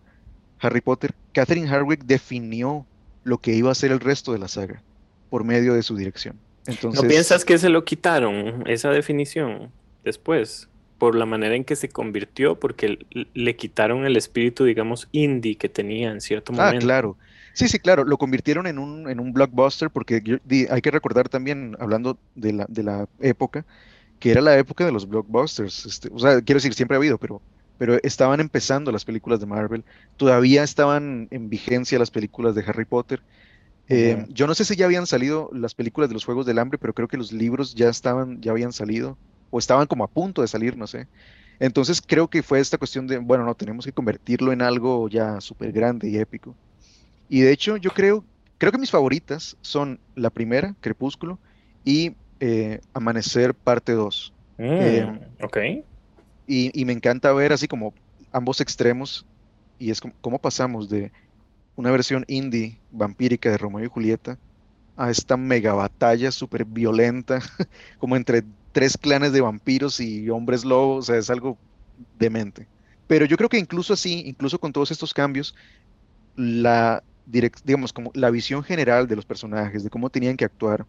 Harry Potter, Catherine Hardwick definió lo que iba a ser el resto de la saga por medio de su dirección. Entonces, ¿No piensas que se lo quitaron esa definición después? Por la manera en que se convirtió, porque le quitaron el espíritu, digamos, indie que tenía en cierto ah, momento. Ah, claro. Sí, sí, claro, lo convirtieron en un, en un blockbuster porque hay que recordar también, hablando de la, de la época, que era la época de los blockbusters. Este, o sea, quiero decir, siempre ha habido, pero pero estaban empezando las películas de Marvel, todavía estaban en vigencia las películas de Harry Potter. Eh, yo no sé si ya habían salido las películas de los Juegos del Hambre, pero creo que los libros ya estaban, ya habían salido, o estaban como a punto de salir, no sé. Entonces creo que fue esta cuestión de, bueno, no, tenemos que convertirlo en algo ya súper grande y épico. Y de hecho yo creo, creo que mis favoritas son la primera, Crepúsculo, y eh, Amanecer parte 2. Mm, ok Y, me encanta ver así como ambos extremos y es como cómo pasamos de una versión indie vampírica de Romeo y Julieta a esta mega batalla súper violenta, como entre tres clanes de vampiros y hombres lobos, o sea, es algo demente. Pero yo creo que incluso así, incluso con todos estos cambios, la, digamos, como la visión general de los personajes, de cómo tenían que actuar,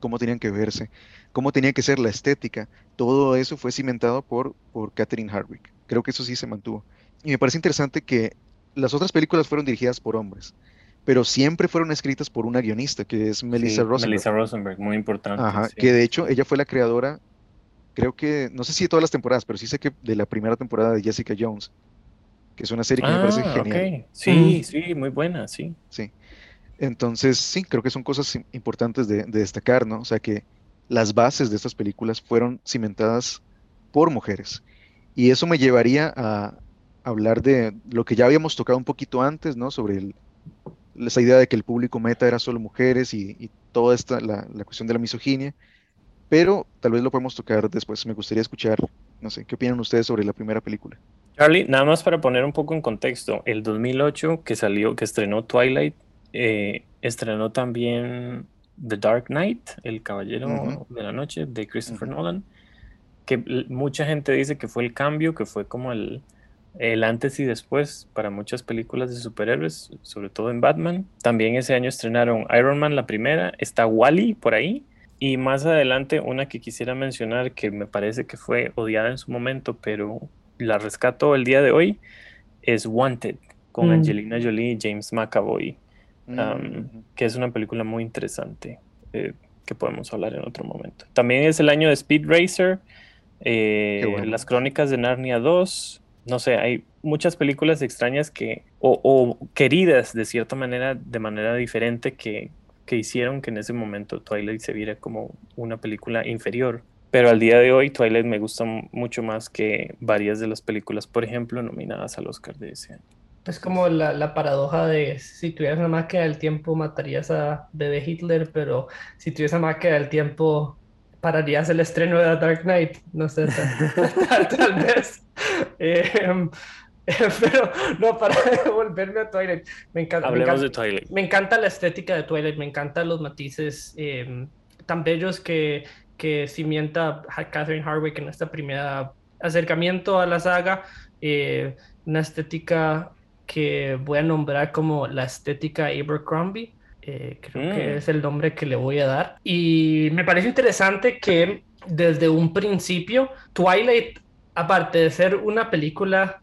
cómo tenían que verse, cómo tenía que ser la estética, todo eso fue cimentado por, por Catherine Hardwick. Creo que eso sí se mantuvo. Y me parece interesante que las otras películas fueron dirigidas por hombres, pero siempre fueron escritas por una guionista, que es Melissa Sí, Rosenberg. Melissa Rosenberg, muy importante. Ajá, sí. que de hecho ella fue la creadora, creo que, no sé si de todas las temporadas, pero sí sé que de la primera temporada de Jessica Jones, que es una serie que me parece Ah, genial. ok. Sí, sí, muy buena, sí. Sí. Entonces, sí, creo que son cosas im- importantes de, de destacar, ¿no? O sea, que las bases de estas películas fueron cimentadas por mujeres. Y eso me llevaría a hablar de lo que ya habíamos tocado un poquito antes, ¿no? Sobre el- esa idea de que el público meta era solo mujeres y, y toda esta, la, la cuestión de la misoginia. Pero tal vez lo podemos tocar después. Me gustaría escuchar, no sé, ¿qué opinan ustedes sobre la primera película? Charlie, nada más para poner un poco en contexto, el 2008 que salió, que estrenó Twilight, eh, estrenó también The Dark Knight, El Caballero de la Noche, de Christopher. Nolan, que mucha gente dice que fue el cambio, que fue como el, el antes y después para muchas películas de superhéroes, sobre todo en Batman. También ese año estrenaron Iron Man, la primera, está Wally por ahí. Y más adelante, una que quisiera mencionar que me parece que fue odiada en su momento, pero la rescato el día de hoy, es Wanted, con Mm. Angelina Jolie y James McAvoy, um, Ujú. que es una película muy interesante eh, que podemos hablar en otro momento. También es el año de Speed Racer, eh, bueno. Las Crónicas de Narnia 2, no sé, hay muchas películas extrañas que, o, o queridas de cierta manera, de manera diferente, que, que hicieron que en ese momento Twilight se viera como una película inferior. Pero al día de hoy Twilight me gusta mucho más que varias de las películas, por ejemplo, nominadas al Oscar de ese año. Es como la, la paradoja de si tuvieras una máquina del tiempo matarías a bebé Hitler, pero si tuvieras una máquina del tiempo pararías el estreno de The Dark Knight. No sé, tal, tal- tal vez. Eh, pero no, para volverme a Twilight, me encanta, me Hablemos encanta- de Twilight. me encanta la estética de Twilight, me encantan los matices eh, tan bellos que, que cimienta Catherine Hardwicke en esta primera acercamiento a la saga. eh, una estética que voy a nombrar como la estética Abercrombie. eh, creo que Mm. es el nombre que le voy a dar. Y me parece interesante que desde un principio Twilight, aparte de ser una película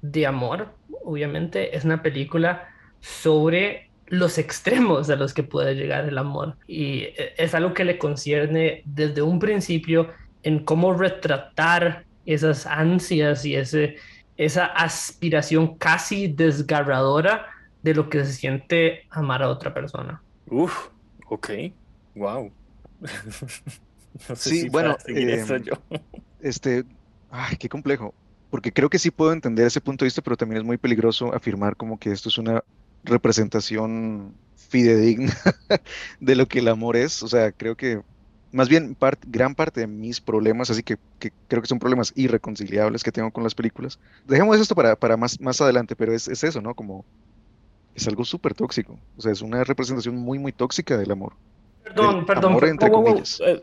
de amor, obviamente es una película sobre los extremos a los que puede llegar el amor. Y eh, es algo que le concierne desde un principio en cómo retratar esas ansias y ese, esa aspiración casi desgarradora de lo que se siente amar a otra persona. Uf, ok, wow. No sé Sí, si bueno, seguir eso yo. Este, ay, qué complejo, porque creo que sí puedo entender ese punto de vista, pero también es muy peligroso afirmar como que esto es una representación fidedigna de lo que el amor es. O sea, creo que más bien part- gran parte de mis problemas, así que, que creo que son problemas irreconciliables que tengo con las películas. Dejemos esto para, para más, más adelante, pero es, es eso, ¿no? Como es algo súper tóxico. O sea, es una representación muy, muy tóxica del amor. Perdón, perdón, amor entre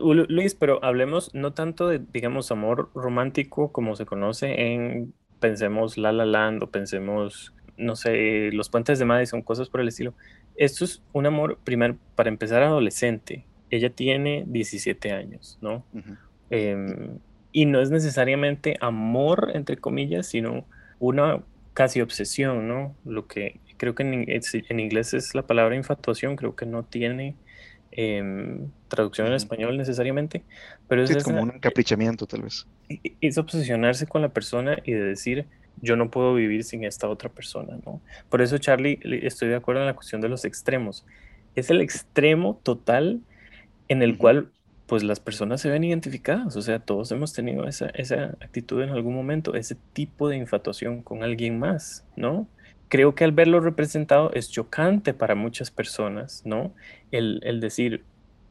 Lu- Luis, pero hablemos no tanto de, digamos, amor romántico como se conoce en, pensemos La La Land o pensemos, no sé, Los Puentes de Madison, cosas por el estilo. Esto es un amor, primero, para empezar, adolescente. Ella tiene 17 años, ¿no? Ujú. Em, y no es necesariamente amor, entre comillas, sino una casi obsesión, ¿no? Lo que creo que en, en inglés es la palabra infatuación, creo que no tiene em, traducción en Ujú. español necesariamente, pero es, Sí, es esa- como un encaprichamiento, tal vez. e- es obsesionarse con la persona y de decir, yo no puedo vivir sin esta otra persona, ¿no? Por eso, Charlie, estoy de acuerdo en la cuestión de los extremos. Es el extremo total en el cual, pues, las personas se ven identificadas. O sea, todos hemos tenido esa, esa actitud en algún momento, ese tipo de infatuación con alguien más, ¿no? Creo que al verlo representado es chocante para muchas personas, ¿no? El, el decir,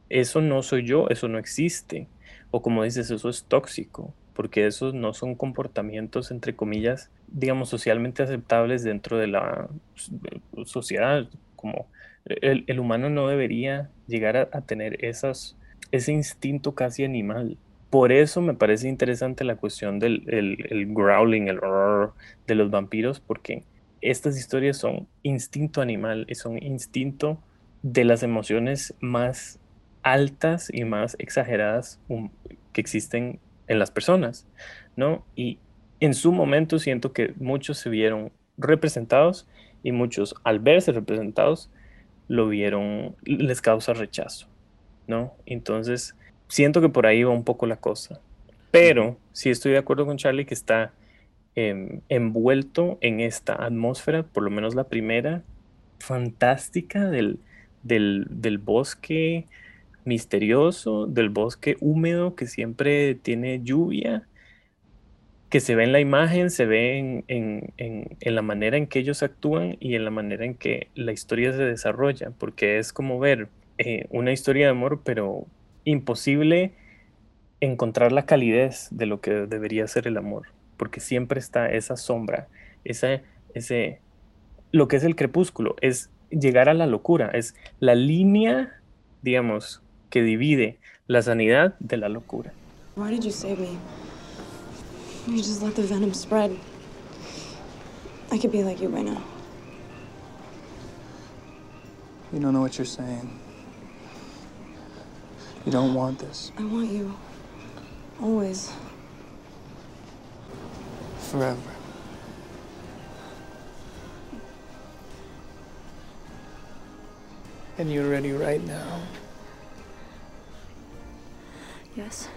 eso no soy yo, eso no existe. O como dices, eso es tóxico. porque esos no son comportamientos, entre comillas, digamos, socialmente aceptables dentro de la sociedad, como el, humano no debería llegar a, tener esas, ese instinto casi animal. Por eso me parece interesante la cuestión del el, growling, el roar de los vampiros, porque estas historias son instinto animal y son instinto de las emociones más altas y más exageradas que existen en las personas, ¿no? Y en su momento siento que muchos se vieron representados y muchos al verse representados lo vieron, les causa rechazo, ¿no? Entonces, siento que por ahí va un poco la cosa. Pero sí estoy de acuerdo con Charlie que está eh, envuelto en esta atmósfera, por lo menos la primera, fantástica del, del, del, bosque misterioso, del bosque húmedo que siempre tiene lluvia, que se ve en la imagen, se ve en, en, en, la manera en que ellos actúan y en la manera en que la historia se desarrolla, porque es como ver eh, una historia de amor, pero imposible encontrar la calidez de lo que debería ser el amor, porque siempre está esa sombra, esa, ese, lo que es el crepúsculo, es llegar a la locura, es la línea, digamos, que divide la sanidad de la locura. You save me? You just let the venom spread. I could be like you by now. You don't know what you're saying. You don't want this. I want you. Always. Forever. And you're ready right now. Yes.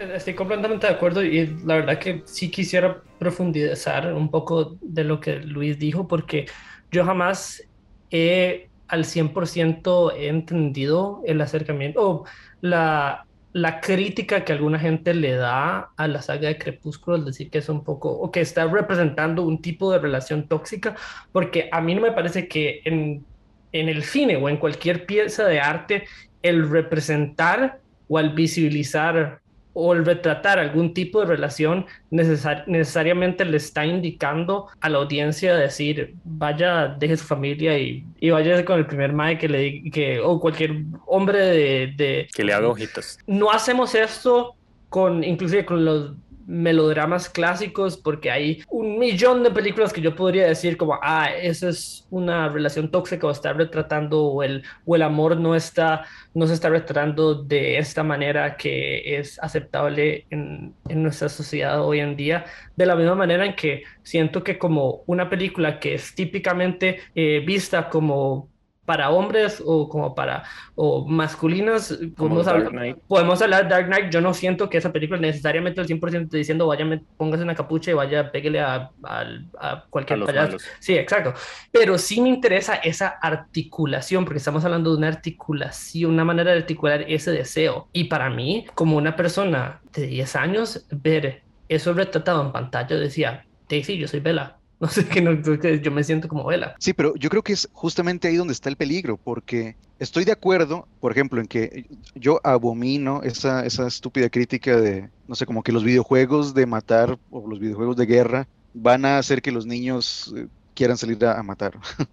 Estoy completamente de acuerdo y la verdad que sí quisiera profundizar un poco de lo que Luis dijo porque yo jamás he al 100% he entendido el acercamiento o la, la crítica que alguna gente le da a la saga de Crepúsculo, es decir, que es un poco, o que está representando un tipo de relación tóxica, porque a mí no me parece que en, en el cine o en cualquier pieza de arte, el representar o al visibilizar o el retratar algún tipo de relación necesar necesariamente le está indicando a la audiencia decir vaya deje su familia y, y vaya con el primer mae que le que o cualquier hombre de, de que le haga ojitos no hacemos esto con inclusive con los melodramas clásicos porque hay un millón de películas que yo podría decir como, ah, esa es una relación tóxica o está retratando o el, o el amor no está, no se está retratando de esta manera que es aceptable en, nuestra sociedad hoy en día, de la misma manera en que siento que como una película que es típicamente eh, vista como para hombres o como para o masculinos podemos hablar, podemos hablar Dark Knight. Yo no siento que esa película necesariamente al 100% esté diciendo vaya póngase una capucha y vaya pégale a, a, a cualquier A payaso malos. sí exacto. Pero sí me interesa esa articulación porque estamos hablando de una articulación una manera de articular ese deseo. Y para mí como una persona de 10 años ver eso retratado en pantalla decía Daisy yo soy Bella no sé que no, que yo me siento como Bella Sí, pero yo creo que es justamente ahí donde está el peligro, porque estoy de acuerdo, por ejemplo, en que yo abomino esa, esa estúpida crítica de, no sé, como que los videojuegos de matar o los videojuegos de guerra van a hacer que los niños eh, quieran salir a, a matar.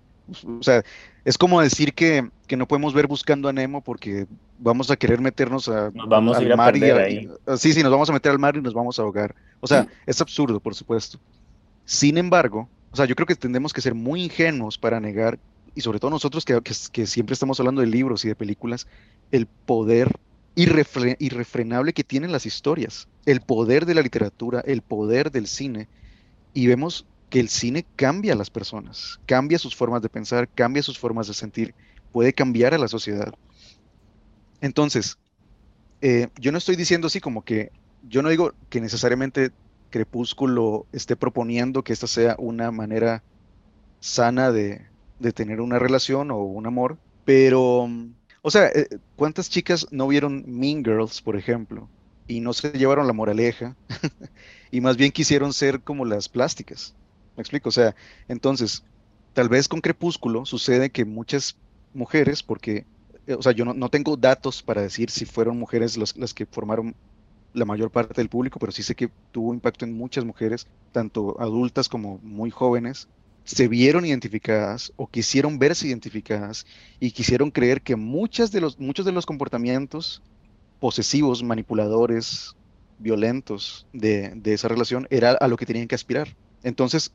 O sea, es como decir que, que no podemos ver buscando a Nemo porque vamos a querer meternos a, Nos vamos a al ir a mar y perder a- ahí. y- sí, sí, nos vamos a meter al mar y nos vamos a ahogar. O sea, es absurdo, por supuesto. Sin embargo, o sea, yo creo que tendemos que ser muy ingenuos para negar, y sobre todo nosotros que, que- siempre estamos hablando de libros y de películas, el poder irrefre- irrefrenable que tienen las historias, el poder de la literatura, el poder del cine, y vemos que el cine cambia a las personas, cambia sus formas de pensar, cambia sus formas de sentir, puede cambiar a la sociedad. Entonces, eh, yo no estoy diciendo así como que, yo no digo que necesariamente Crepúsculo esté proponiendo que esta sea una manera sana de, de tener una relación o un amor, pero, mm, o sea, eh, ¿cuántas chicas no vieron Mean Girls, por ejemplo, y no se llevaron la moraleja, y más bien quisieron ser como las plásticas? ¿Me explico? O sea, entonces, tal vez con Crepúsculo sucede que muchas mujeres, porque eh, o sea, yo no, tengo datos para decir si fueron mujeres las que formaron la mayor parte del público, pero sí sé que tuvo impacto en muchas mujeres, tanto adultas como muy jóvenes, se vieron identificadas o quisieron verse identificadas y quisieron creer que muchas de los, muchos de los comportamientos posesivos, manipuladores, violentos de, de esa relación era a lo que tenían que aspirar. Entonces,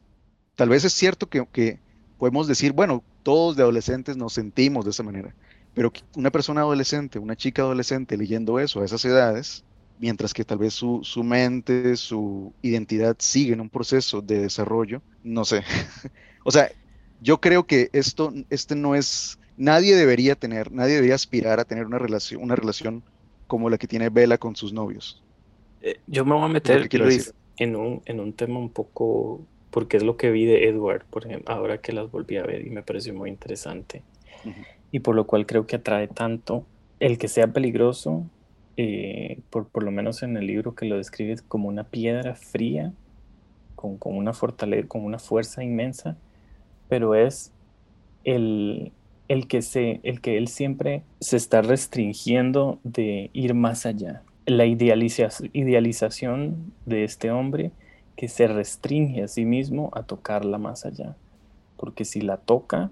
tal vez es cierto que, que podemos decir, bueno, todos de adolescentes nos sentimos de esa manera, pero una persona adolescente, una chica adolescente leyendo eso a esas edades, mientras que tal vez su, su mente, su identidad sigue en un proceso de desarrollo, no sé. o sea, yo creo que esto, este no es, nadie debería tener, nadie debería aspirar a tener una relación, una relación como la que tiene Bella con sus novios. Eh, Yo me voy a meter, Luis, en un, en un tema un poco, porque es lo que vi de Edward, por ejemplo, ahora que las volví a ver y me pareció muy interesante. Y por lo cual creo que atrae tanto el que sea peligroso, eh, por, por lo menos en el libro que lo describe como una piedra fría, con, con una fortaleza, con una fuerza inmensa, pero es el, el que se, el que él siempre se está restringiendo de ir más allá. La idealiza- idealización de este hombre que se restringe a sí mismo a tocarla más allá. Porque si la toca,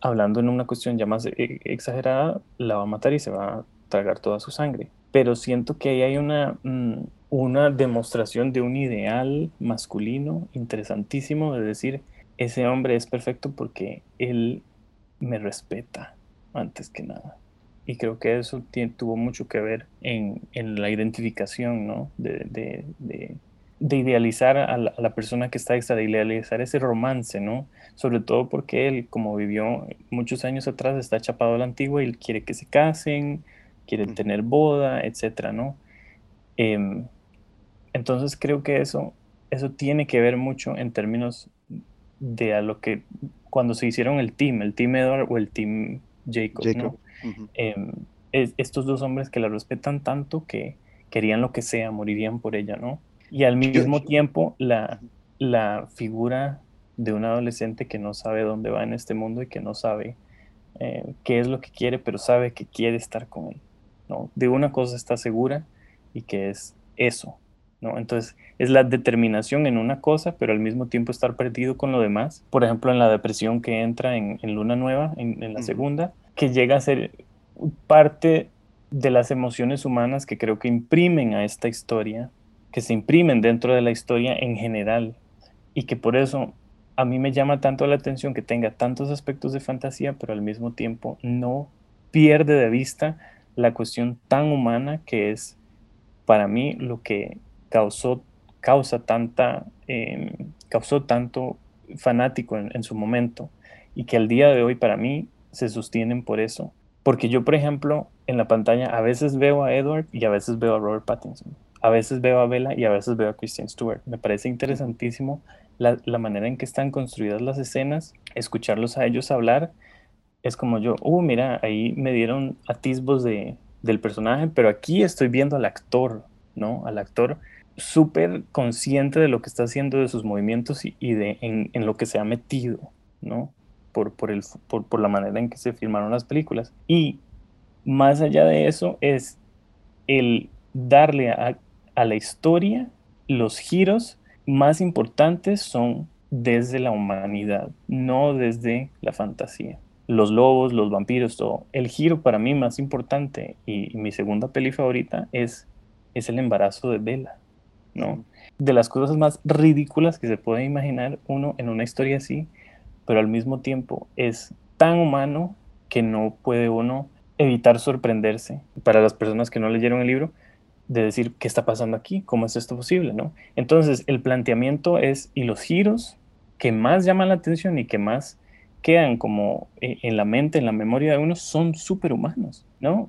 hablando en una cuestión ya más eh, exagerada, la va a matar y se va tragar toda su sangre. Pero siento que ahí hay una, mm, una demostración de un ideal masculino interesantísimo de decir, ese hombre es perfecto porque él me respeta antes que nada. Y creo que eso tuvo mucho que ver en, en la identificación, ¿no? De, de- de- de idealizar a la, a la persona que está extra, de idealizar ese romance, ¿no? Sobre todo porque él, como vivió muchos años atrás, está chapado a la antigua y él quiere que se casen, quiere Ujú. tener boda, etcétera, ¿no? Em, entonces creo que eso, eso tiene que ver mucho en términos de a lo que cuando se hicieron el team, el team Edward o el team Jacob, Jacob. ¿no? Em, es- estos dos hombres que la respetan tanto que querían lo que sea, morirían por ella, ¿no? Y al mismo tiempo la, la figura de un adolescente que no sabe dónde va en este mundo y que no sabe eh, qué es lo que quiere, pero sabe que quiere estar con él, ¿no? De una cosa está segura y que es eso, ¿no? Entonces es la determinación en una cosa, pero al mismo tiempo estar perdido con lo demás. Por ejemplo, en la depresión que entra en, en Luna Nueva, en, en la segunda, que llega a ser parte de las emociones humanas que creo que imprimen a esta historia, que se imprimen dentro de la historia en general, y que por eso a mí me llama tanto la atención que tenga tantos aspectos de fantasía, pero al mismo tiempo no pierde de vista la cuestión tan humana que es para mí lo que causó, causa tanta, eh, causó tanto fanático en, en su momento y que al día de hoy para mí se sostienen por eso. Porque yo, por ejemplo, en la pantalla a veces veo a Edward y a veces veo a Robert Pattinson. A veces veo a Bella y a veces veo a Kristen Stewart. Me parece interesantísimo la, la manera en que están construidas las escenas, escucharlos a ellos hablar. Es como yo, uh, mira, ahí me dieron atisbos de, del personaje, pero aquí estoy viendo al actor, ¿no? Al actor súper consciente de lo que está haciendo, de sus movimientos y, de en, en, lo que se ha metido, ¿no? Por, por, el, por, por la manera en que se filmaron las películas. Y más allá de eso es el darle a, a la historia los giros más importantes son desde la humanidad, no desde la fantasía. Los lobos, los vampiros, todo. El giro para mí más importante y, y mi segunda peli favorita es, es el embarazo de Bella, ¿no? De las cosas más ridículas que se puede imaginar uno en una historia así, pero al mismo tiempo es tan humano que no puede uno evitar sorprenderse. Para las personas que no leyeron el libro, de decir qué está pasando aquí, cómo es esto posible, ¿no? Entonces, el planteamiento es, y los giros que más llaman la atención y que más quedan como en la mente, en la memoria de uno, son superhumanos, ¿no?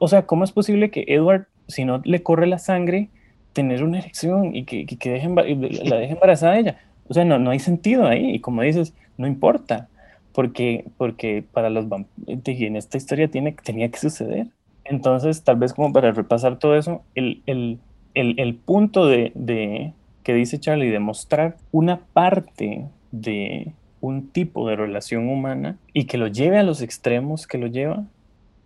O sea, ¿cómo es posible que Edward, si no le corre la sangre, tener una erección y que, que, que deje, la deje embarazada a ella? O sea, no, no hay sentido ahí, y como dices, no importa, porque, porque para los en esta historia tiene, tenía que suceder. Entonces, tal vez como para repasar todo eso, el, el, el, el punto de, de, que dice Charlie de mostrar una parte de un tipo de relación humana y que lo lleve a los extremos que lo lleva,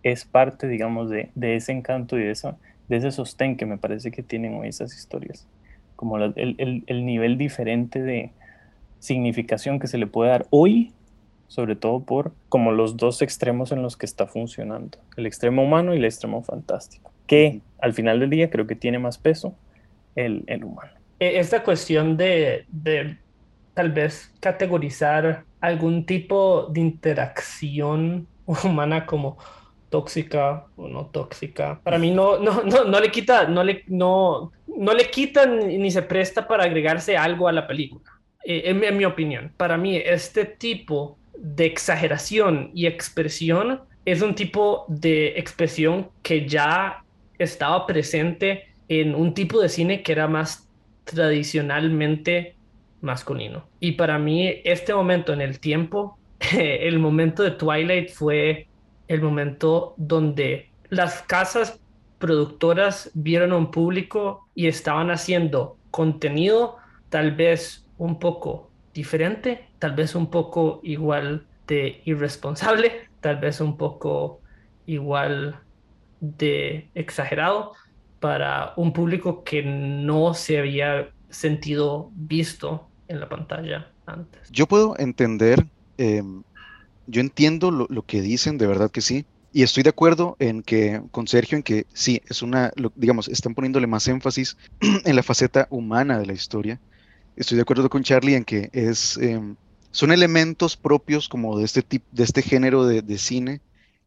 es parte, digamos, de, de ese encanto y de, esa, de ese sostén que me parece que tienen hoy esas historias. Como la- el, el- el nivel diferente de significación que se le puede dar hoy, sobre todo por como los dos extremos en los que está funcionando, el extremo humano y el extremo fantástico, que al final del día creo que tiene más peso el, el humano. E- Esta cuestión de, de tal vez categorizar algún tipo de interacción humana como tóxica o no tóxica, para mí no, no, no, no le quita, no le, no, no le ni se presta para agregarse algo a la película. Eh, en mi opinión, para mí este tipo de exageración y expresión es un tipo de expresión que ya estaba presente en un tipo de cine que era más tradicionalmente masculino. Y para mí este momento en el tiempo, el momento de Twilight fue el momento donde las casas productoras vieron a un público y estaban haciendo contenido tal vez un poco diferente, tal vez un poco igual de irresponsable, tal vez un poco igual de exagerado para un público que no se había sentido visto en la pantalla antes. Yo puedo entender, em, yo entiendo lo, que dicen, de verdad que sí, y estoy de acuerdo en que, con Sergio, en que sí, es una, lo- digamos, están poniéndole más énfasis en la faceta humana de la historia. Estoy de acuerdo con Charlie en que es, em, son elementos propios como de este tipo, de este género de cine,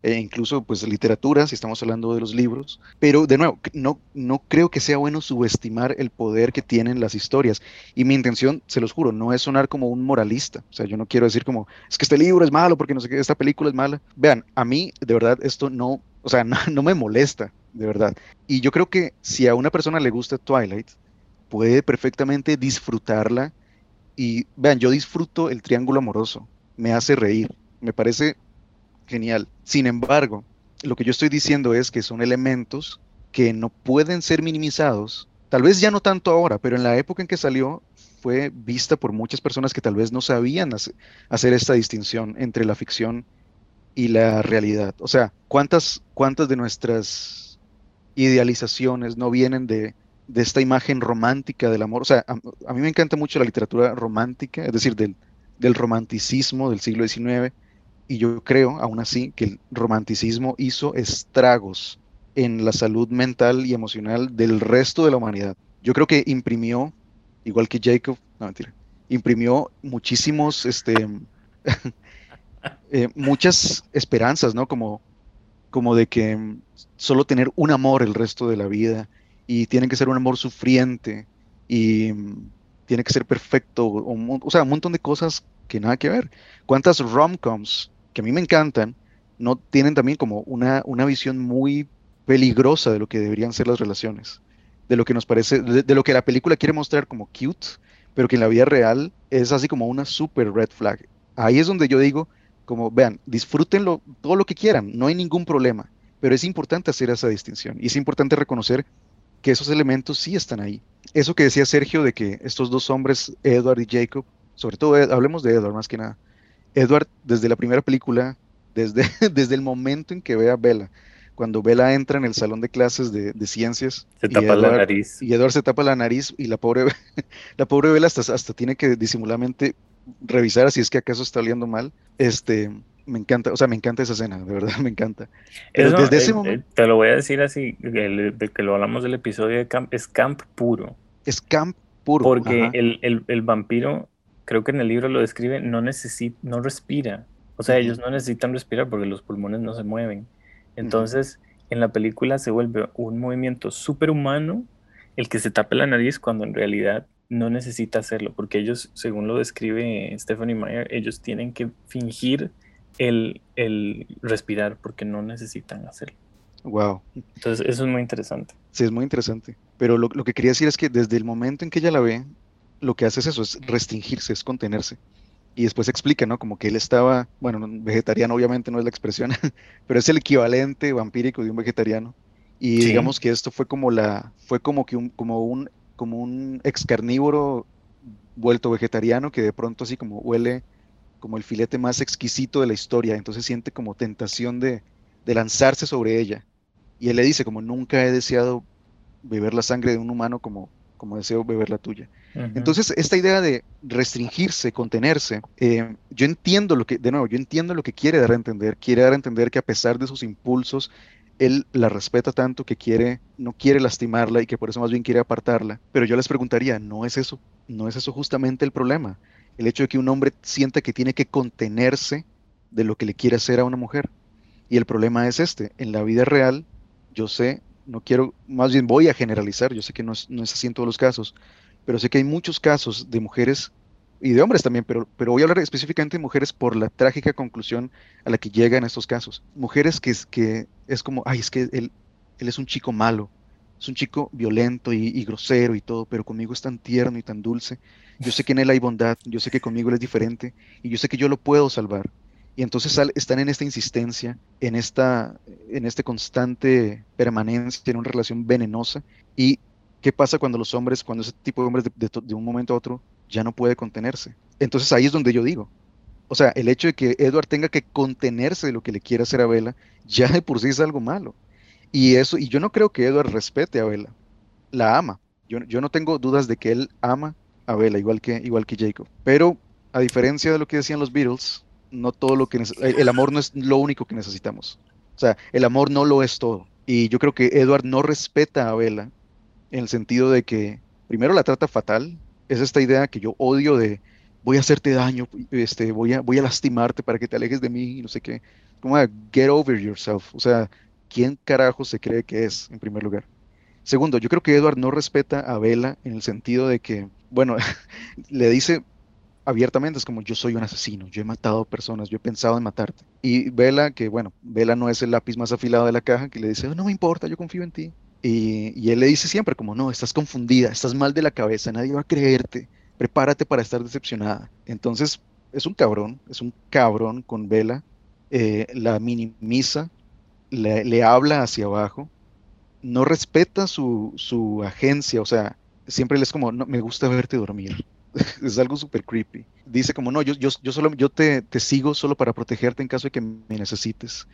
e incluso pues literatura, si estamos hablando de los libros, pero de nuevo, no, no creo que sea bueno subestimar el poder que tienen las historias. Y mi intención, se los juro, no es sonar como un moralista. O sea, yo no quiero decir como, es que este libro es malo porque no sé qué, esta película es mala. Vean, a mí, de verdad, esto no, o sea, no, no me molesta, de verdad. Y yo creo que si a una persona le gusta Twilight, puede perfectamente disfrutarla. Y vean, yo disfruto el triángulo amoroso, me hace reír, me parece genial. Sin embargo, lo que yo estoy diciendo es que son elementos que no pueden ser minimizados. Tal vez ya no tanto ahora, pero en la época en que salió fue vista por muchas personas que tal vez no sabían hace- hacer esta distinción entre la ficción y la realidad. O sea, ¿cuántas, cuántas de nuestras idealizaciones no vienen de, de esta imagen romántica del amor? O sea, a, a mí me encanta mucho la literatura romántica, es decir, del, del romanticismo del siglo XIX, y yo creo, aún así, que el romanticismo hizo estragos en la salud mental y emocional del resto de la humanidad. Yo creo que imprimió, igual que Jacob, no mentira, imprimió muchísimos, este, eh, muchas esperanzas, ¿no? Como, como de que solo tener un amor el resto de la vida y tiene que ser un amor sufriente y tiene que ser perfecto, o, o sea, un montón de cosas que nada que ver. ¿Cuántas rom-coms que a mí me encantan no tienen también como una, una visión muy peligrosa de lo que deberían ser las relaciones? De lo que nos parece, de, lo que la película quiere mostrar como cute, pero que en la vida real es así como una super red flag. Ahí es donde yo digo, como vean, disfrútenlo todo lo que quieran, no hay ningún problema, pero es importante hacer esa distinción y es importante reconocer que esos elementos sí están ahí. Eso que decía Sergio de que estos dos hombres, Edward y Jacob, sobre todo Ed- hablemos de Edward más que nada. Edward, desde la primera película, desde, desde el momento en que ve a Bella, cuando Bella entra en el salón de clases de, de ciencias Se tapa la nariz. y Edward se tapa la nariz y la pobre, la pobre Bella hasta, hasta tiene que disimuladamente revisar si es que acaso está oliendo mal. Este, me encanta, o sea, me encanta esa escena, de verdad, me encanta. Pero Eso, desde ese eh, momento eh, te lo voy a decir así, el- de que lo hablamos del episodio de Camp, es Camp puro. es camp puro. Porque el, el- el vampiro, creo que en el libro lo describe, no necesita, no respira. O sea, ellos no necesitan respirar porque los pulmones no se mueven. Entonces, en la película se vuelve un movimiento superhumano el que se tape la nariz cuando en realidad no necesita hacerlo, porque ellos, según lo describe Stephanie Meyer, ellos tienen que fingir el, el respirar porque no necesitan hacerlo. Wow. Entonces, eso es muy interesante. Sí, es muy interesante. Pero lo, lo que quería decir es que desde el momento en que ella la ve, lo que hace es eso, es restringirse, es contenerse. Y después explica, ¿no? Como que él estaba, bueno, no- vegetariano obviamente no es la expresión, pero es el equivalente vampírico de un vegetariano. Y Sí. digamos que esto fue como la, fue como que un, como un, como un ex carnívoro vuelto vegetariano que de pronto así como huele como el filete más exquisito de la historia, entonces siente como tentación de, de lanzarse sobre ella. Y él le dice como nunca he deseado beber la sangre de un humano como, como deseo beber la tuya. Entonces, esta idea de restringirse, contenerse, eh, yo entiendo lo que, de nuevo, yo entiendo lo que quiere dar a entender. Quiere dar a entender que a pesar de sus impulsos, él la respeta tanto que quiere, no quiere lastimarla y que por eso más bien quiere apartarla. Pero yo les preguntaría, ¿no es eso? ¿No es eso justamente el problema? El hecho de que un hombre sienta que tiene que contenerse de lo que le quiere hacer a una mujer. Y el problema es este. En la vida real, yo sé, no quiero, más bien voy a generalizar, yo sé que no es, no es así en todos los casos, pero sé que hay muchos casos de mujeres y de hombres también, pero, pero voy a hablar específicamente de mujeres por la trágica conclusión a la que llegan estos casos. Mujeres que es, que es como, ay, es que él, él es un chico malo, es un chico violento y, y grosero y todo, pero conmigo es tan tierno y tan dulce. Yo sé que en él hay bondad, yo sé que conmigo él es diferente y yo sé que yo lo puedo salvar. Y entonces sal- están en esta insistencia, en esta, en este constante permanencia en una relación venenosa. ¿Y qué pasa cuando los hombres, cuando ese tipo de hombres de, un momento a otro ya no puede contenerse? Entonces ahí es donde yo digo, o sea, el hecho de que Edward tenga que contenerse de lo que le quiere hacer a Bella, ya de por sí es algo malo. Y eso, y yo no creo que Edward respete a Bella, la ama. Yo, yo no tengo dudas de que él ama a Bella, igual que, igual que Jacob. Pero a diferencia de lo que decían los Beatles, no todo lo que nece- el amor no es lo único que necesitamos. O sea, el amor no lo es todo. Y yo creo que Edward no respeta a Bella en el sentido de que primero la trata fatal. Es esta idea que yo odio de voy a hacerte daño, este, voy a, voy a lastimarte para que te alejes de mí y no sé qué. Como a get over yourself. O sea, ¿quién carajo se cree que es, en primer lugar? Segundo, yo creo que Edward no respeta a Bella en el sentido de que, bueno, le dice abiertamente, es como yo soy un asesino, yo he matado personas, yo he pensado en matarte. Y Bella, que bueno, Bella no es el lápiz más afilado de la caja, que le dice, "Oh, no me importa, yo confío en ti. Y, y él le dice siempre como, no, estás confundida, estás mal de la cabeza, nadie va a creerte, prepárate para estar decepcionada. Entonces, es un cabrón, es un cabrón con Bella, eh, la minimiza, le, le habla hacia abajo, no respeta su, su agencia, o sea, siempre le es como, no, me gusta verte dormir. es algo súper creepy. Dice como, no, yo, yo, yo solo, yo te, te sigo solo para protegerte en caso de que me necesites,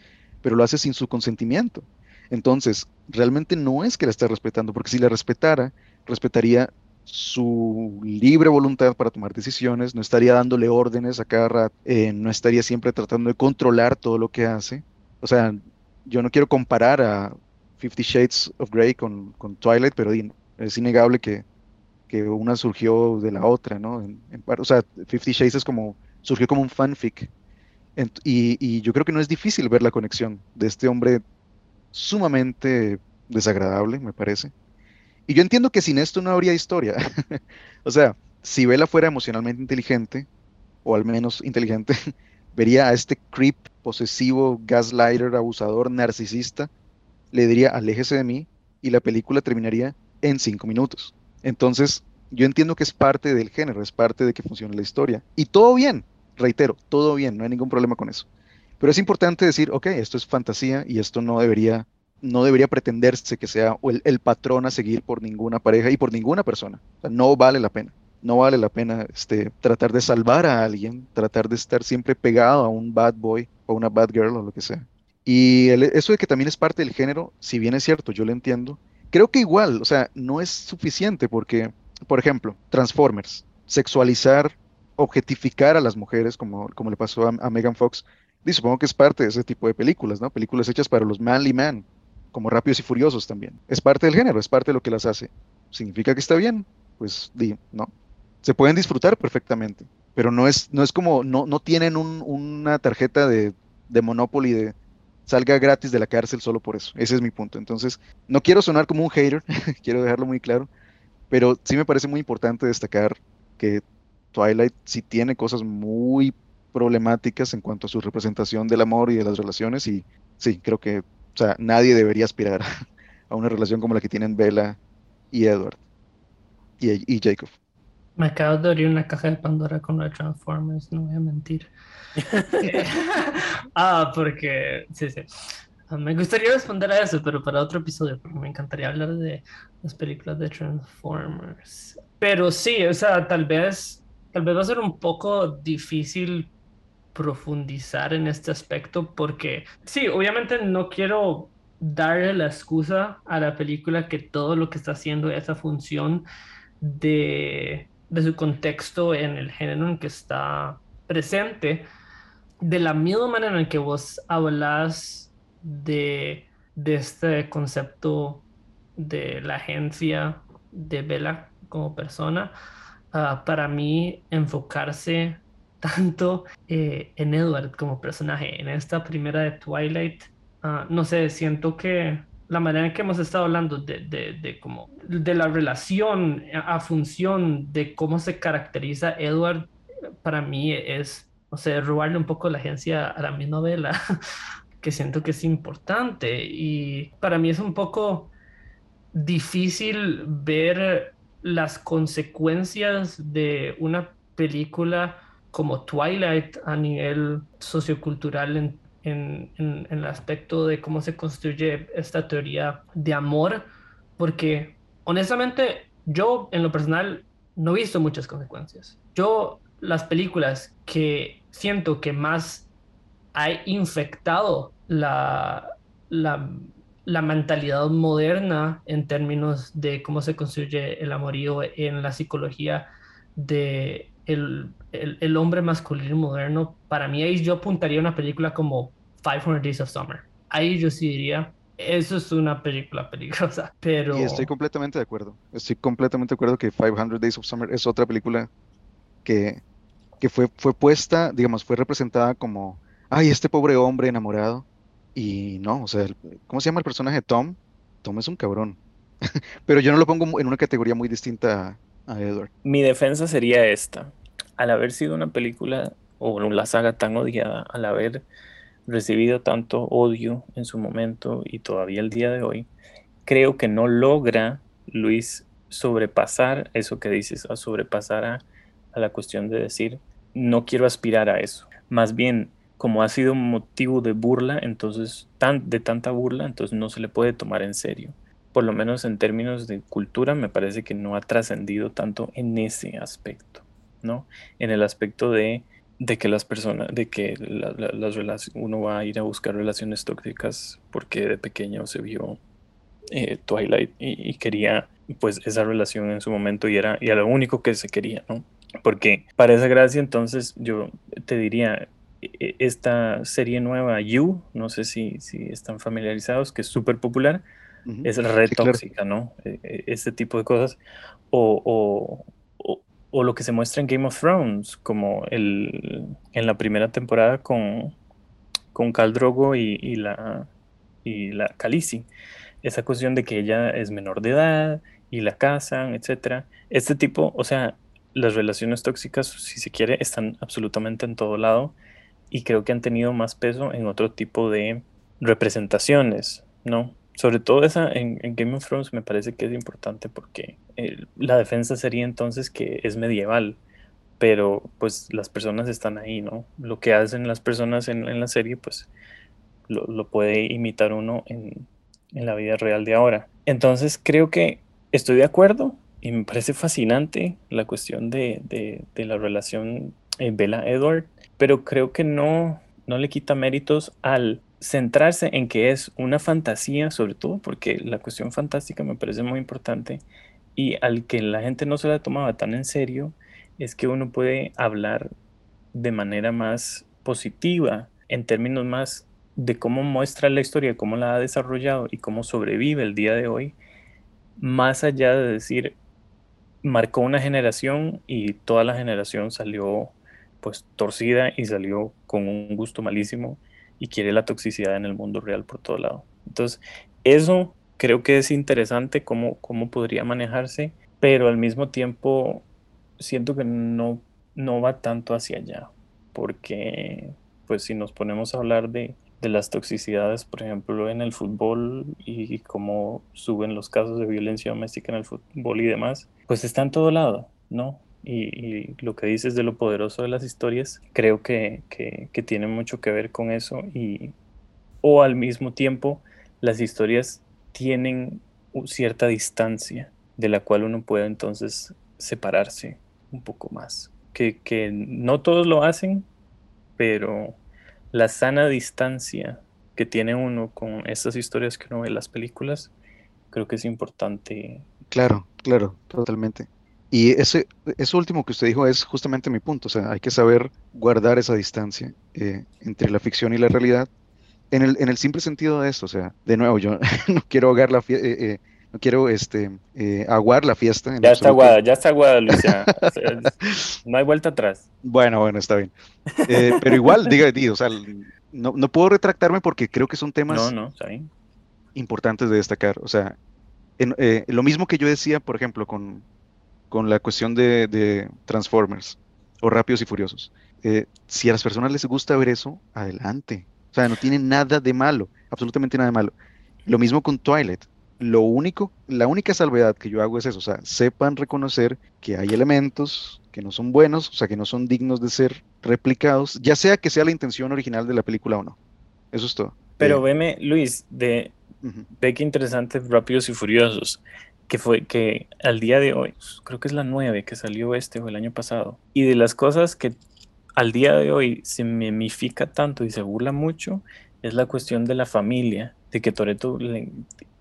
pero lo hace sin su consentimiento. Entonces, realmente no es que la esté respetando, porque si la respetara, respetaría su libre voluntad para tomar decisiones, no estaría dándole órdenes a cada rato, eh, no estaría siempre tratando de controlar todo lo que hace. O sea, yo no quiero comparar a Fifty Shades of Grey con, con Twilight, pero es innegable que, que una surgió de la otra, ¿no? O sea, Fifty Shades es como, surgió como un fanfic. Y, y yo creo que no es difícil ver la conexión de este hombre sumamente desagradable, me parece. Y yo entiendo que sin esto no habría historia. O sea, si Bella fuera emocionalmente inteligente, o al menos inteligente, vería a este creep posesivo, gaslighter, abusador, narcisista, le diría, aléjese de mí, y la película terminaría en cinco minutos. Entonces, yo entiendo que es parte del género, es parte de que funcione la historia. Y todo bien, reitero, todo bien, no hay ningún problema con eso. Pero es importante decir, ok, esto es fantasía y esto no debería, no debería pretenderse que sea el, patrón a seguir por ninguna pareja y por ninguna persona. No vale la pena. No vale la pena este, tratar de salvar a alguien, tratar de estar siempre pegado a un bad boy o una bad girl o lo que sea. Y eso de que también es parte del género, si bien es cierto, yo lo entiendo, creo que igual, o sea, no es suficiente porque, por ejemplo, Transformers, sexualizar, objetificar a las mujeres, como, como le pasó a, Megan Fox, y supongo que es parte de ese tipo de películas, ¿no? Películas hechas para los manly man, como Rápidos y Furiosos también. Es parte del género, es parte de lo que las hace. ¿Significa que está bien? Pues di, no. Se pueden disfrutar perfectamente, pero no es, no es como, no, no tienen un- una tarjeta de, de Monopoly de salga gratis de la cárcel solo por eso. Ese es mi punto. Entonces, no quiero sonar como un hater, quiero dejarlo muy claro, pero sí me parece muy importante destacar que Twilight sí tiene cosas muy problemáticas en cuanto a su representación del amor y de las relaciones y sí, creo que, o sea, nadie debería aspirar a una relación como la que tienen Bella y Edward y, y Jacob. Me acabo de abrir una caja de Pandora con los Transformers, no voy a mentir. Ah, porque, sí, sí. Me gustaría responder a eso, pero para otro episodio, porque me encantaría hablar de las películas de Transformers. Pero sí, o sea, tal vez, tal vez va a ser un poco difícil profundizar en este aspecto porque sí, obviamente no quiero darle la excusa a la película que todo lo que está haciendo esa función de, de su contexto en el género en que está presente, de la misma manera en que vos hablas de, de este concepto de la agencia de Bella como persona, ah, para mí enfocarse tanto eh, en Edward como personaje en esta primera de Twilight, ah, no sé, siento que la manera en que hemos estado hablando de, de, de, como, de la relación a función de cómo se caracteriza Edward, para mí es, no sé, robarle un poco la agencia a la misma novela, que siento que es importante y para mí es un poco difícil ver las consecuencias de una película como Twilight a nivel sociocultural en, en, en, el aspecto de cómo se construye esta teoría de amor, porque honestamente yo en lo personal no he visto muchas consecuencias. Yo las películas que siento que más ha infectado la, la, la mentalidad moderna en términos de cómo se construye el amorío en la psicología de el, el, hombre masculino moderno, para mí ahí yo apuntaría una película como 500 Days of Summer. Ahí yo sí diría, eso es una película peligrosa, pero... Y estoy completamente de acuerdo. Estoy completamente de acuerdo que 500 Days of Summer es otra película que, que fue, fue puesta, digamos, fue representada como, ay, este pobre hombre enamorado. Y no, o sea, ¿cómo se llama el personaje? Tom. Tom es un cabrón. pero yo no lo pongo en una categoría muy distinta a Edward. Mi defensa sería esta al haber sido una película o una saga tan odiada, al haber recibido tanto odio en su momento y todavía el día de hoy, creo que no logra Luis sobrepasar eso que dices, a sobrepasar a, la cuestión de decir, no quiero aspirar a eso. Más bien, como ha sido motivo de burla, entonces, tan, de tanta burla, entonces no se le puede tomar en serio. Por lo menos en términos de cultura, me parece que no ha trascendido tanto en ese aspecto. ¿no? En el aspecto de, que las personas, de que las relaciones, uno va a ir a buscar relaciones tóxicas porque de pequeño se vio eh, Twilight y, quería pues esa relación en su momento y era, y lo único que se quería, ¿no? Porque para esa gracia entonces yo te diría, e, e, esta serie nueva, You, no sé si, si están familiarizados, que es súper popular, es red tóxica, ¿no? E, este tipo de cosas. O, o lo que se muestra en Game of Thrones, como el, en la primera temporada con, con Khal Drogo y, la, y la Khaleesi. Esa cuestión de que ella es menor de edad y la casan, etc. Este tipo, o sea, las relaciones tóxicas, si se quiere, están absolutamente en todo lado y creo que han tenido más peso en otro tipo de representaciones, ¿no? sobre todo esa en, Game of Thrones me parece que es importante porque eh, la defensa sería entonces que es medieval, pero pues las personas están ahí, ¿no? Lo que hacen las personas en, la serie, pues lo, puede imitar uno en, la vida real de ahora. Entonces creo que estoy de acuerdo y me parece fascinante la cuestión de, de, la relación eh, Bella-Edward, pero creo que no, no le quita méritos al centrarse en que es una fantasía, sobre todo porque la cuestión fantástica me parece muy importante y al que la gente no se la tomaba tan en serio, es que uno puede hablar de manera más positiva, en términos más de cómo muestra la historia, cómo la ha desarrollado y cómo sobrevive el día de hoy, más allá de decir, marcó una generación y toda la generación salió pues torcida y salió con un gusto malísimo y quiere la toxicidad en el mundo real por todo lado. Entonces, eso creo que es interesante cómo, cómo podría manejarse, pero al mismo tiempo siento que no, no va tanto hacia allá, porque pues si nos ponemos a hablar de, de las toxicidades, por ejemplo, en el fútbol y, cómo suben los casos de violencia doméstica en el fútbol y demás, pues está en todo lado, ¿no? y, lo que dices de lo poderoso de las historias, creo que, que, tiene mucho que ver con eso y o al mismo tiempo las historias tienen cierta distancia de la cual uno puede entonces separarse un poco más. Que, que no todos lo hacen, pero la sana distancia que tiene uno con estas historias que uno ve en las películas, creo que es importante. Claro, claro, totalmente. Y ese, eso último que usted dijo es justamente mi punto, o sea, hay que saber guardar esa distancia eh, entre la ficción y la realidad, en el, en el simple sentido de esto, o sea, de nuevo, yo no quiero ahogar la fiesta, no quiero este, eh, aguar la fiesta. en Ya está absoluto. aguada, ya está aguada, Lucia. O sea, no hay vuelta atrás. Bueno, bueno, está bien. Eh, pero igual, diga, di, o sea, no, no puedo retractarme porque creo que son temas No, no, está bien. importantes de destacar. O sea, en- eh, lo mismo que yo decía, por ejemplo, con, con la cuestión de, de Transformers o Rápidos y Furiosos. Eh, si a las personas les gusta ver eso, adelante. O sea, no tiene nada de malo, absolutamente nada de malo. Lo mismo con Twilight. Lo único, la única salvedad que yo hago es eso, o sea, sepan reconocer que hay elementos que no son buenos, o sea, que no son dignos de ser replicados, ya sea que sea la intención original de la película o no. Eso es todo. Pero Eh, veme, Luis, de, ujú. ve qué interesante Rápidos y Furiosos, que fue que al día de hoy, creo que es la 9 que salió este o el año pasado, y de las cosas que al día de hoy se memifica tanto y se burla mucho, es la cuestión de la familia, de que Toreto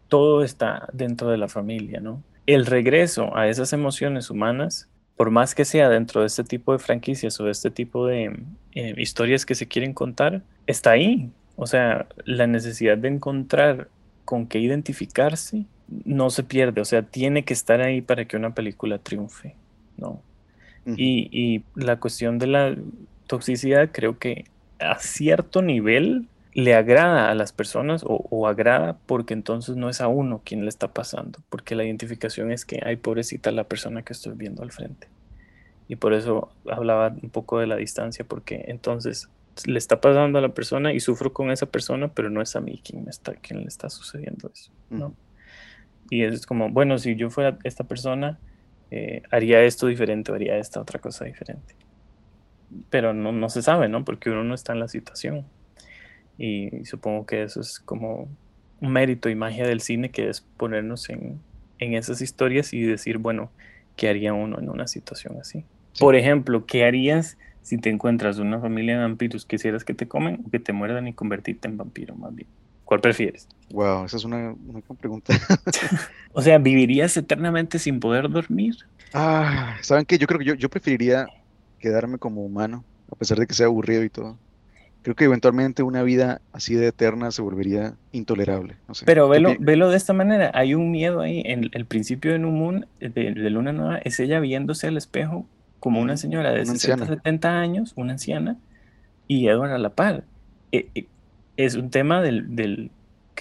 todo está dentro de la familia, ¿no? El regreso a esas emociones humanas, por más que sea dentro de este tipo de franquicias o de este tipo de eh, historias que se quieren contar, está ahí. O sea, la necesidad de encontrar con qué identificarse no se pierde, o sea, tiene que estar ahí para que una película triunfe, ¿no? Y la cuestión de la toxicidad creo que a cierto nivel le agrada a las personas o, o agrada porque entonces no es a uno quien le está pasando, porque la identificación es que, ay, pobrecita la persona que estoy viendo al frente. Y por eso hablaba un poco de la distancia, porque entonces le está pasando a la persona y sufro con esa persona, pero no es a mí quien, me está, quien le está sucediendo eso, ¿no? Y es como, bueno, si yo fuera esta persona, eh, haría esto diferente haría esta otra cosa diferente. Pero no, no se sabe, ¿no? Porque uno no está en la situación. Y supongo que eso es como un mérito y magia del cine, que es ponernos en, en esas historias y decir, bueno, ¿qué haría uno en una situación así? Sí. Por ejemplo, ¿qué harías si te encuentras una familia de vampiros? ¿Quisieras que te comen o que te muerdan y convertirte en vampiro más bien? ¿Cuál prefieres? Wow, esa es una, una gran pregunta. O sea, ¿vivirías eternamente sin poder dormir? Ah, ¿saben qué? Yo creo que yo, yo preferiría quedarme como humano, a pesar de que sea aburrido y todo. Creo que eventualmente una vida así de eterna se volvería intolerable. No sé. Pero ¿Qué velo, velo de esta manera, hay un miedo ahí. En el principio de New Moon, de, de Luna Nueva, es ella viéndose al espejo como una señora de una 60, anciana. 70 años, una anciana, y Edward a la par. E- e- es un tema del, del-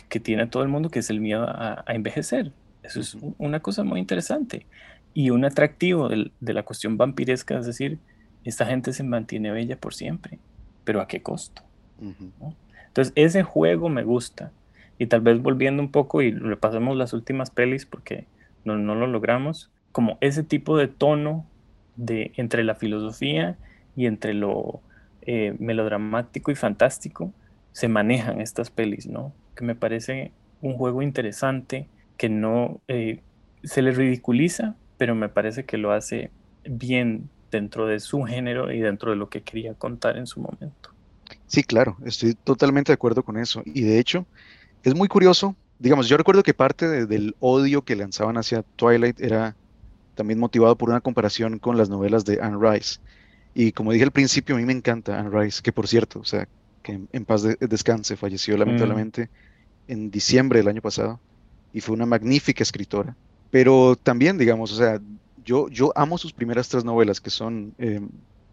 que, tiene todo el mundo, que es el miedo a, a envejecer. Eso es una cosa muy interesante. Y un atractivo del- de la cuestión vampiresca, es decir, esta gente se mantiene bella por siempre, pero ¿a qué costo? Ujú. Entonces, ese juego me gusta. Y tal vez volviendo un poco y repasamos las últimas pelis porque no, no lo logramos, como ese tipo de tono de, entre la filosofía y entre lo eh, melodramático y fantástico, se manejan estas pelis, ¿no? Que me parece un juego interesante que no eh, se le ridiculiza, pero me parece que lo hace bien dentro de su género y dentro de lo que quería contar en su momento. Sí, claro, estoy totalmente de acuerdo con eso. Y de hecho, es muy curioso. Digamos, yo recuerdo que parte de- del odio que lanzaban hacia Twilight era también motivado por una comparación con las novelas de Anne Rice. Y como dije al principio, a mí me encanta Anne Rice, que por cierto, o sea, que en, en paz de- descanse, falleció lamentablemente en diciembre del año pasado y fue una magnífica escritora. Pero también, digamos, o sea, yo, yo amo sus primeras tres novelas, que son eh,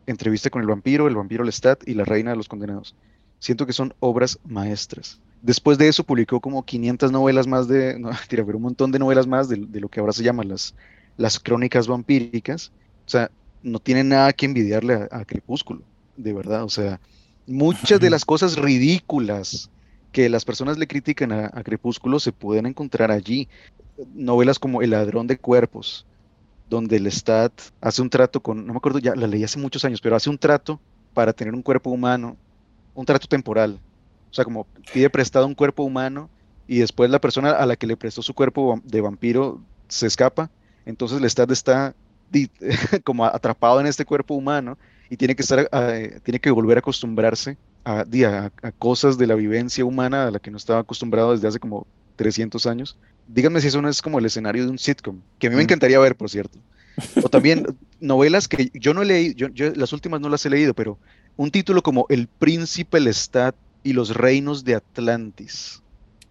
Entrevista con el vampiro, El vampiro Lestat y La reina de los condenados. Siento que son obras maestras. Después de eso publicó como 500 novelas más de, no, mentira, pero un montón de novelas más de, de lo que ahora se llama las, las crónicas vampíricas. O sea, no tiene nada que envidiarle a, a Crepúsculo, de verdad. O sea, muchas de las cosas ridículas que las personas le critican a, a Crepúsculo se pueden encontrar allí. Novelas como El ladrón de cuerpos, donde el Stat hace un trato con, no me acuerdo, ya la leí hace muchos años, pero hace un trato para tener un cuerpo humano, un trato temporal. O sea, como pide prestado un cuerpo humano y después la persona a la que le prestó su cuerpo de vampiro se escapa, entonces el Stat está como atrapado en este cuerpo humano y tiene que estar, eh, tiene que volver a acostumbrarse a, di, a- a cosas de la vivencia humana a la que no estaba acostumbrado desde hace como 300 años. Díganme si eso no es como el escenario de un sitcom, que a mí me Mm. encantaría ver, por cierto. O también novelas que yo no he leído, yo, yo las últimas no las he leído, pero un título como El Príncipe Lestat y los Reinos de Atlantis.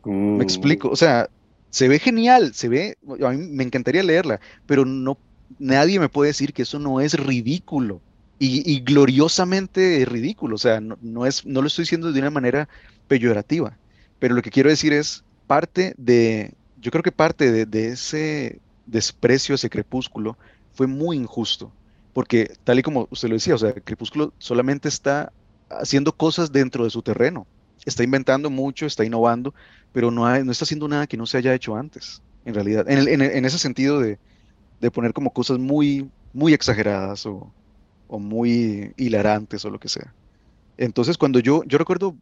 Uh, Me explico, o sea, se ve genial, se ve, a mí me encantaría leerla, pero no, nadie me puede decir que eso no es ridículo y, gloriosamente ridículo, o sea, no, es, no lo estoy diciendo de una manera peyorativa, pero lo que quiero decir es parte de, yo creo que parte de, de ese desprecio, ese crepúsculo, fue muy injusto, porque tal y como usted lo decía, o sea, Crepúsculo solamente está haciendo cosas dentro de su terreno, está inventando mucho, está innovando, pero no, hay- no está haciendo nada que no se haya hecho antes, en realidad, en, el- en el- en ese sentido de, de poner como cosas muy, muy exageradas o, o muy hilarantes o lo que sea. Entonces, cuando yo, yo recuerdo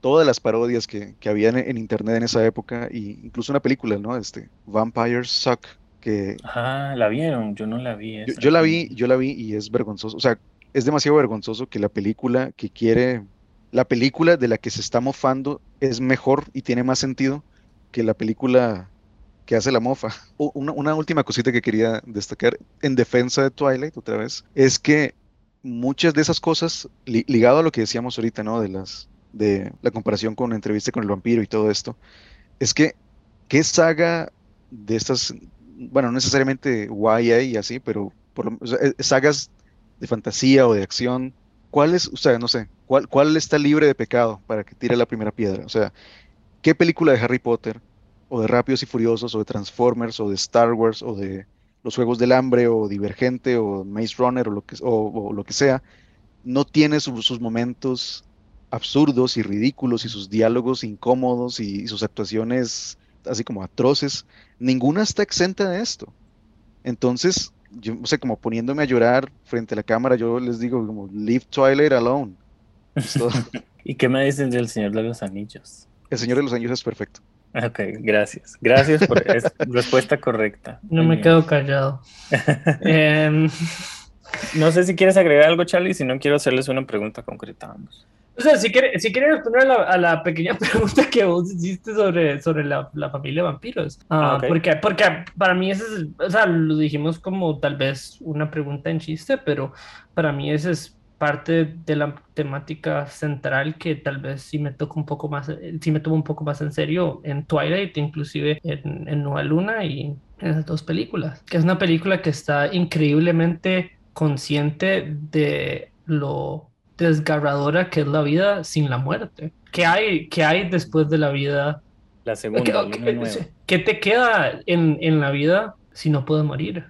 todas las parodias que, que había en, en internet en esa época, y incluso una película, ¿no? Este, Vampires Suck, que Ah, ¿la vieron? Yo no la vi yo, yo la vi, yo la vi y es vergonzoso. O sea, es demasiado vergonzoso que la película que quiere, la película de la que se está mofando es mejor y tiene más sentido que la película que hace la mofa. Una, una última cosita que quería destacar en defensa de Twilight, otra vez, es que muchas de esas cosas, li- ligado a lo que decíamos ahorita, ¿no? De las, de la comparación con entrevista con el vampiro y todo esto, es que, ¿qué saga de estas, bueno, no necesariamente YA y así, pero por o eh, sagas de fantasía o de acción, ¿cuál es, sea, no sé, cuál, está libre de pecado para que tire la primera piedra? O sea, ¿qué película de Harry Potter, o de Rápidos y Furiosos, o de Transformers, o de Star Wars, o de los Juegos del Hambre, o Divergente, o Maze Runner, o lo que, sea, no tiene su- sus momentos absurdos y ridículos y sus diálogos incómodos y sus actuaciones así como atroces? Ninguna está exenta de esto. Entonces, yo, o sea, como poniéndome a llorar frente a la cámara, yo les digo como, leave Twilight alone. ¿Y qué me dicen del Señor de los Anillos? El Señor de los Anillos es perfecto. Ok, gracias. Gracias por es respuesta correcta. No me quedo callado. Em, No sé si quieres agregar algo, Charlie, si no quiero hacerles una pregunta concreta a ambos. O sea, si quieres si quiere responder a la, a la pequeña pregunta que vos hiciste sobre, sobre la, la familia de vampiros. Ah, Ah, ok. porque, porque para mí ese es, o sea, lo dijimos como tal vez una pregunta en chiste, pero para mí ese es parte de la temática central que tal vez sí me toca un poco más, eh, sí me tomo un poco más en serio en Twilight, inclusive en, en Nueva Luna y en esas dos películas, que es una película que está increíblemente consciente de lo desgarradora que es la vida sin la muerte. ¿Qué hay, qué hay después de la vida? La ¿Qué, segunda, qué te queda en, en la vida si no puedes morir?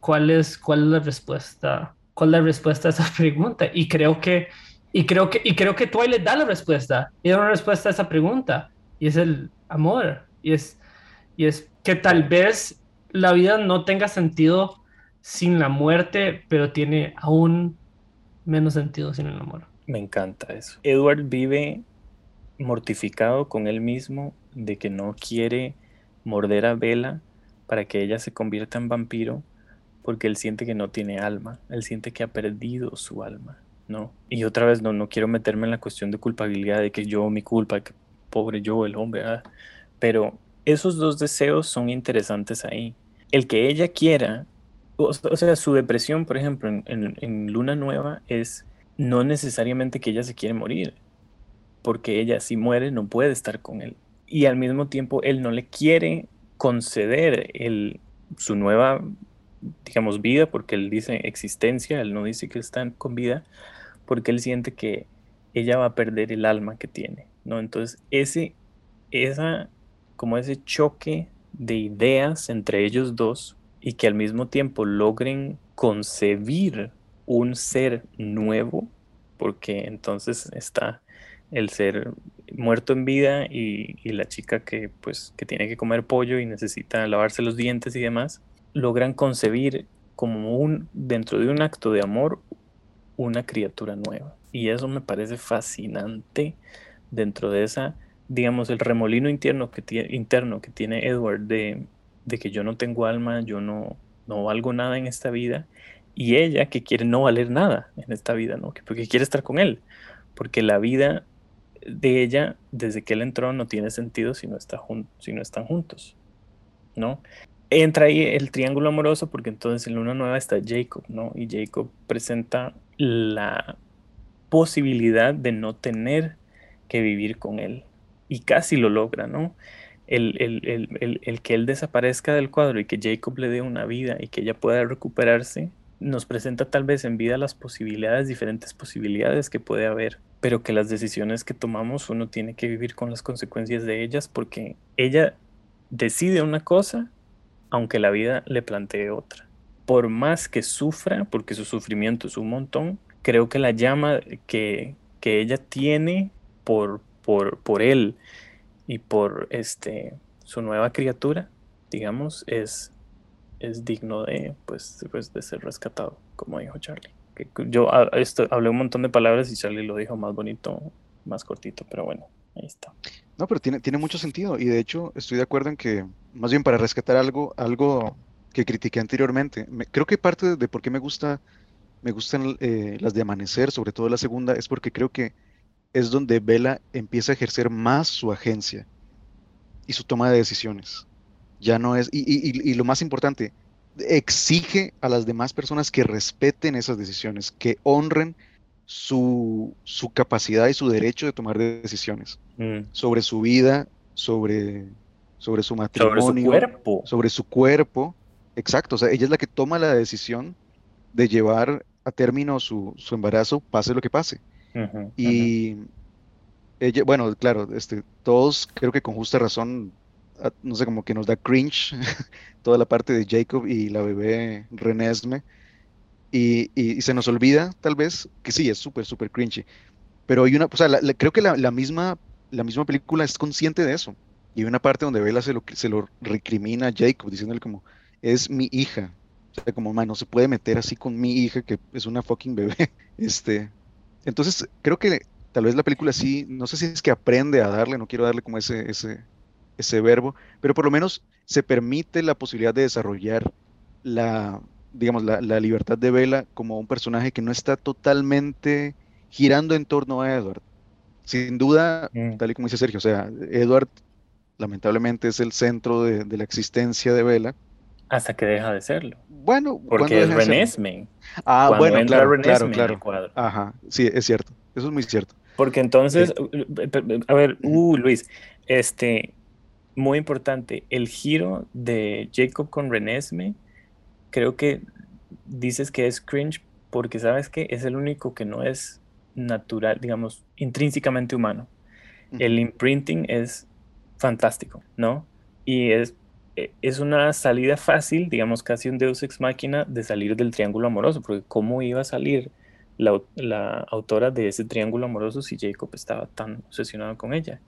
¿Cuál es, cuál es la respuesta? ¿Cuál es la respuesta a esa pregunta? Y creo que, y creo que, y creo que Twilight da la respuesta. Y da una respuesta a esa pregunta. Y es el amor. Y es, y es que tal vez la vida no tenga sentido sin la muerte, pero tiene aún menos sentido sin el amor. Me encanta eso. Edward vive mortificado con él mismo de que no quiere morder a Bella para que ella se convierta en vampiro porque él siente que no tiene alma, él siente que ha perdido su alma, ¿no? Y otra vez no, no quiero meterme en la cuestión de culpabilidad de que yo, mi culpa, que pobre yo, el hombre, pero esos dos deseos son interesantes ahí. El que ella quiera, o, sea, su depresión, por ejemplo, en, Luna Nueva es no necesariamente que ella se quiere morir, porque ella si muere no puede estar con él. Y al mismo tiempo él no le quiere conceder el, su nueva, digamos, vida, porque él dice existencia, él no dice que está con vida, porque él siente que ella va a perder el alma que tiene, ¿no? Entonces ese, esa, como ese choque de ideas entre ellos dos y que al mismo tiempo logren concebir un ser nuevo, porque entonces está el ser muerto en vida y, y la chica que pues que tiene que comer pollo y necesita lavarse los dientes y demás, logran concebir como un dentro de un acto de amor una criatura nueva. Y eso me parece fascinante dentro de esa, digamos, el remolino interno que, interno que tiene Edward de, de que yo no tengo alma, yo no, no valgo nada en esta vida. y ella que quiere no valer nada en esta vida, ¿no? Porque quiere estar con él, porque la vida de ella desde que él entró no tiene sentido si no, está si no están juntos, ¿no? Entra ahí el triángulo amoroso porque entonces en Luna Nueva está Jacob, ¿no? Y Jacob presenta la posibilidad de no tener que vivir con él. Y casi lo logra, ¿no? El, el, que él desaparezca del cuadro y que Jacob le dé una vida y que ella pueda recuperarse, nos presenta tal vez en vida las posibilidades, diferentes posibilidades que puede haber, pero que las decisiones que tomamos uno tiene que vivir con las consecuencias de ellas porque ella decide una cosa aunque la vida le plantee otra. Por más que sufra, porque su sufrimiento es un montón, creo que la llama que, que ella tiene por, por, por él y por este, su nueva criatura, digamos, es, es digno de, pues, pues, de ser rescatado, como dijo Charlie. Que yo esto, hablé un montón de palabras y Charlie lo dijo más bonito, más cortito, pero bueno, ahí está. No, pero tiene, tiene mucho sentido y de hecho estoy de acuerdo en que, más bien para rescatar algo, algo que critiqué anteriormente, creo que parte de por qué me gusta, me gustan eh, las de Amanecer, sobre todo la segunda, es porque creo que es donde Vela empieza a ejercer más su agencia y su toma de decisiones. Ya no es, y, lo más importante, exige a las demás personas que respeten esas decisiones, que honren su, capacidad y su derecho de tomar decisiones mm. sobre su vida, sobre, sobre su matrimonio, sobre su cuerpo. Sobre su cuerpo. Exacto, o sea, ella es la que toma la decisión de llevar a término su, su embarazo, pase lo que pase y ella, bueno, claro, este, todos creo que con justa razón, ah, no sé, como que nos da cringe toda la parte de Jacob y la bebé Renesme. Y, y, se nos olvida, tal vez, que sí, es súper, súper cringy. Pero hay una, o sea, creo que la, la, misma, la misma película es consciente de eso. Y hay una parte donde Bella se lo, se lo recrimina a Jacob, diciéndole como, es mi hija. O sea, como, man, no se puede meter así con mi hija, que es una fucking bebé. Este, entonces, creo que tal vez la película sí, no sé si es que aprende a darle, no quiero darle como ese, ese, ese verbo, pero por lo menos se permite la posibilidad de desarrollar la, digamos, la, libertad de Bella como un personaje que no está totalmente girando en torno a Edward. Sin duda, mm. tal y como dice Sergio, o sea, Edward lamentablemente es el centro de, la existencia de Bella. Hasta que deja de serlo. Bueno, porque es Renesme. Ah, bueno, claro, claro, claro. Ajá, sí, es cierto. Eso es muy cierto. Porque entonces, a ver, uh, Luis, este, muy importante, el giro de Jacob con Renesme, creo que dices que es cringe porque sabes que es el único que no es natural, digamos, intrínsecamente humano. El imprinting es fantástico, ¿no? Y es es una salida fácil, digamos casi un deus ex máquina, de salir del triángulo amoroso, porque ¿cómo iba a salir la, autora de ese triángulo amoroso si Jacob estaba tan obsesionado con ella?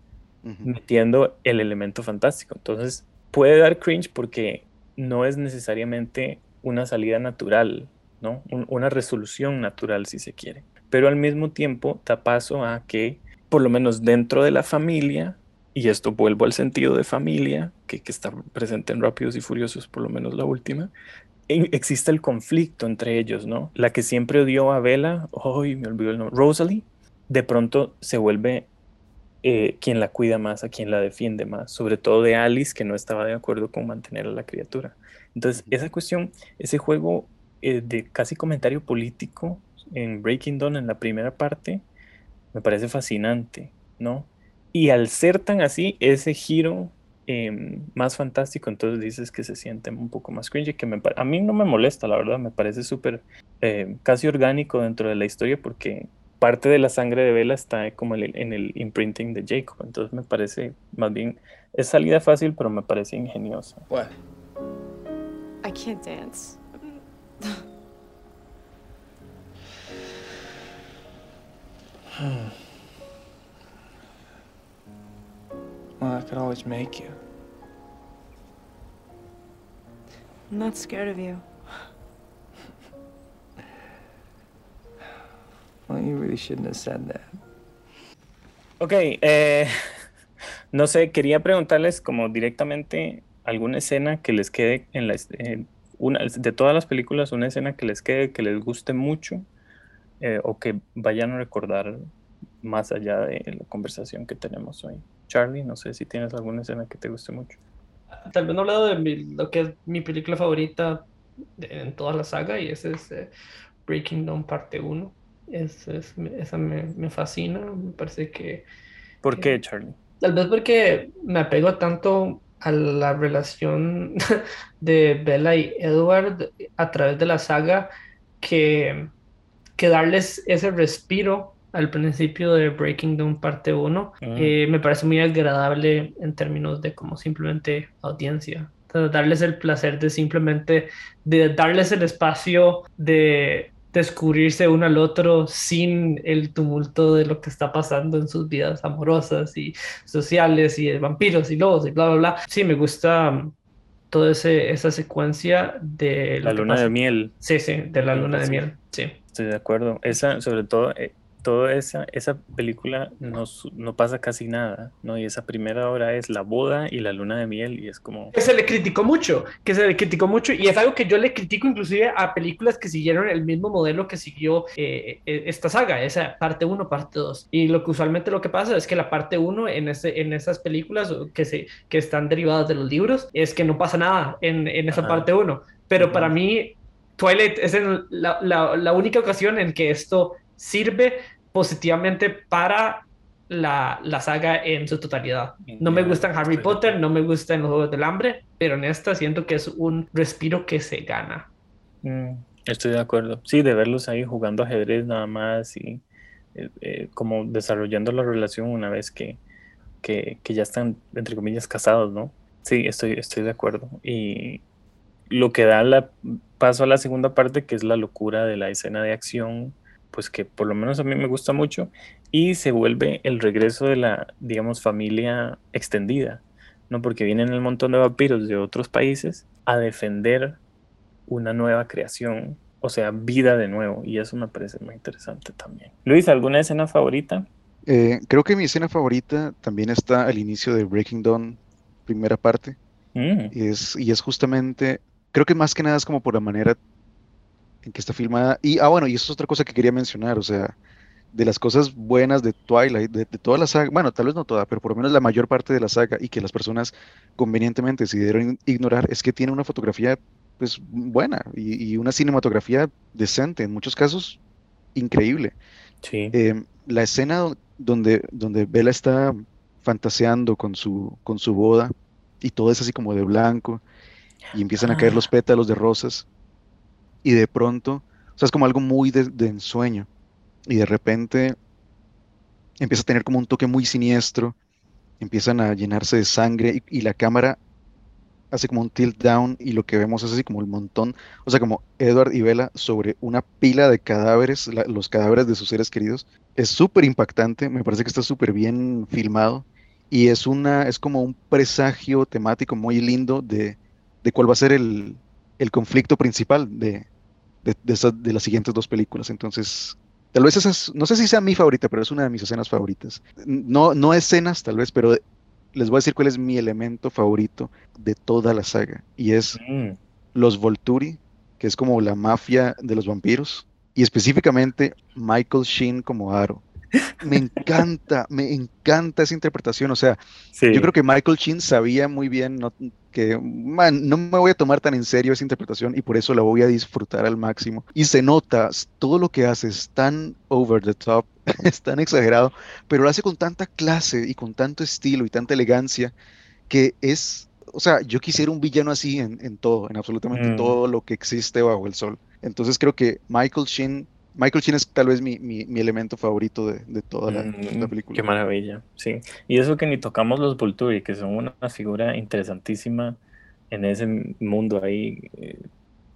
Metiendo el elemento fantástico. Entonces, puede dar cringe porque no es necesariamente una salida natural, ¿no? una resolución natural, si se quiere. Pero al mismo tiempo da paso a que, por lo menos dentro de la familia, y esto vuelvo al sentido de familia, que, está presente en Rápidos y Furiosos, por lo menos la última, existe el conflicto entre ellos, ¿no? La que siempre odió a Bella, hoy me olvidó el nombre, Rosalie, de pronto se vuelve eh, quien la cuida más, a quien la defiende más, sobre todo de Alice, que no estaba de acuerdo con mantener a la criatura. Entonces, esa cuestión, ese juego eh, de casi comentario político en Breaking Dawn en la primera parte, me parece fascinante, ¿no? Y al ser tan así, ese giro em, más fantástico, entonces dices que se siente un poco más cringy, que a mí no me molesta, la verdad, me parece súper em, casi orgánico dentro de la historia porque parte de la sangre de Bella está como en el imprinting de Jacob, entonces me parece más bien, es salida fácil, pero me parece ingeniosa. What? I can't dance. Well, I could always make you. I'm not scared of you. Well, you really shouldn't have said that. Ok, eh, no sé, quería preguntarles como directamente alguna escena que les quede en la, una, de todas las películas, una escena que les quede, que les guste mucho eh, o que vayan a recordar más allá de la conversación que tenemos hoy. Charlie, no sé si tienes alguna escena que te guste mucho. Tal vez no he hablado de mi- lo que es mi película favorita de- en toda la saga y ese es eh, Breaking Dawn parte 1. Es, es- esa me, me fascina, me parece que ¿Por qué, Charlie? tal vez porque me apego tanto a la relación de Bella y Edward a través de la saga que, que darles ese respiro al principio de Breaking Dawn parte 1 Mm. eh, me parece muy agradable en términos de como simplemente audiencia. Darles el placer de simplemente de darles el espacio de descubrirse uno al otro sin el tumulto de lo que está pasando en sus vidas amorosas y sociales y de vampiros y lobos y bla, bla, bla. Sí, me gusta um, toda esa secuencia de La luna pasa. de miel, Sí, sí, de la luna de miel. Sí. estoy de acuerdo. Esa, sobre todo, eh, toda esa, esa película no, su- no pasa casi nada, ¿no? Y esa primera hora es la boda y la luna de miel y es como... que se le criticó mucho, que se le criticó mucho y es algo que yo le critico inclusive a películas que siguieron el mismo modelo que siguió eh, eh, esta saga, esa parte 1, parte 2. Y lo que usualmente lo que pasa es que la parte 1 en, ese, en esas películas que, se, que están derivadas de los libros es que no pasa nada en, en esa Ajá. parte 1. Pero para mí Twilight es el- la, la- la única ocasión en que esto sirve positivamente para la, la saga en su totalidad. No me gustan Harry Potter, no me gustan los Juegos del Hambre, pero en esta siento que es un respiro que se gana. Mm, estoy de acuerdo. Sí, de verlos ahí jugando ajedrez nada más y eh, eh, como desarrollando la relación una vez que, que, que ya están, entre comillas, casados, ¿no? Sí, estoy, estoy de acuerdo. Y lo que da la, paso a la segunda parte, que es la locura de la escena de acción, pues que por lo menos a mí me gusta mucho, y se vuelve el regreso de la, digamos, familia extendida, ¿no? Porque vienen el montón de vampiros de otros países a defender una nueva creación, o sea, vida de nuevo, y eso me parece muy interesante también. Luis, ¿alguna escena favorita? Eh, creo que mi escena favorita también está al inicio de Breaking Dawn, primera parte. Mm, Y es, y es justamente, creo que más que nada es como por la manera en que está filmada. Y, ah, bueno, y eso es otra cosa que quería mencionar, o sea, de las cosas buenas de Twilight, de, de toda la saga, bueno, tal vez no toda, pero por lo menos la mayor parte de la saga y que las personas convenientemente decidieron ignorar, es que tiene una fotografía, pues, buena y, y una cinematografía decente, en muchos casos, increíble. sí. Eh, la escena do- donde, donde Bella está fantaseando con su, con su boda y todo es así como de blanco y empiezan a caer los Ah. pétalos de rosas y de pronto, o sea, es como algo muy de, ensueño y de repente empieza a tener como un toque muy siniestro, empiezan a llenarse de sangre y, la cámara hace como un tilt down y lo que vemos es así como el montón, o sea, como Edward y Bella sobre una pila de cadáveres, los cadáveres de sus seres queridos. Es súper impactante, me parece que está súper bien filmado y es una, es como un presagio temático muy lindo de, de cuál va a ser el, el conflicto principal de, de, de esas- de las siguientes dos películas. Entonces, tal vez esa es, no sé si sea mi favorita, pero es una de mis escenas favoritas. No, no escenas, tal vez, pero les voy a decir cuál es mi elemento favorito de toda la saga y es Mm, los Volturi, que es como la mafia de los vampiros, y específicamente Michael Sheen como Aro. Me encanta, me encanta esa interpretación. O sea, sí. yo creo que Michael Sheen sabía muy bien no- que man, no me voy a tomar tan en serio esa interpretación y por eso la voy a disfrutar al máximo. Y se nota, todo lo que hace es tan over the top, es tan exagerado, pero lo hace con tanta clase y con tanto estilo y tanta elegancia que es, o sea, yo quisiera un villano así en, en todo, en absolutamente Mm. todo lo que existe bajo el sol. Entonces creo que Michael Sheen, Michael Sheen es tal vez mi, mi- mi elemento favorito de, de toda la, Mm, la película. Qué maravilla, sí. Y eso que ni tocamos los Volturi, que son una figura interesantísima en ese mundo ahí eh,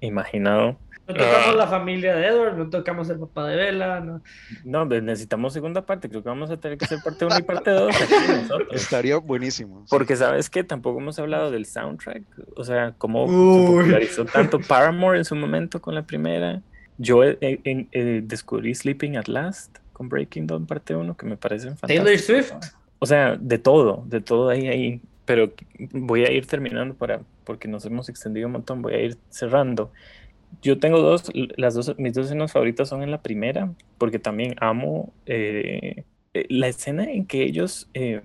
imaginado. No tocamos Ah. la familia de Edward, no tocamos el papá de Bella, no. No, necesitamos segunda parte, creo que vamos a tener que hacer parte 1 y parte 2 aquí nosotros. Estaría buenísimo. sí. Porque sabes que tampoco hemos hablado del soundtrack, o sea, cómo se Uy. popularizó tanto Paramore en su momento con la primera. Yo eh, eh, eh, descubrí Sleeping at Last con Breaking Dawn parte 1, que me parecen Taylor fantásticos. Swift. O sea, de todo, de todo ahí, ahí. pero voy a ir terminando para, porque nos hemos extendido un montón, voy a ir cerrando. Yo tengo dos, las dos, mis dos escenas favoritas son en la primera, porque también amo eh, la escena en que ellos eh,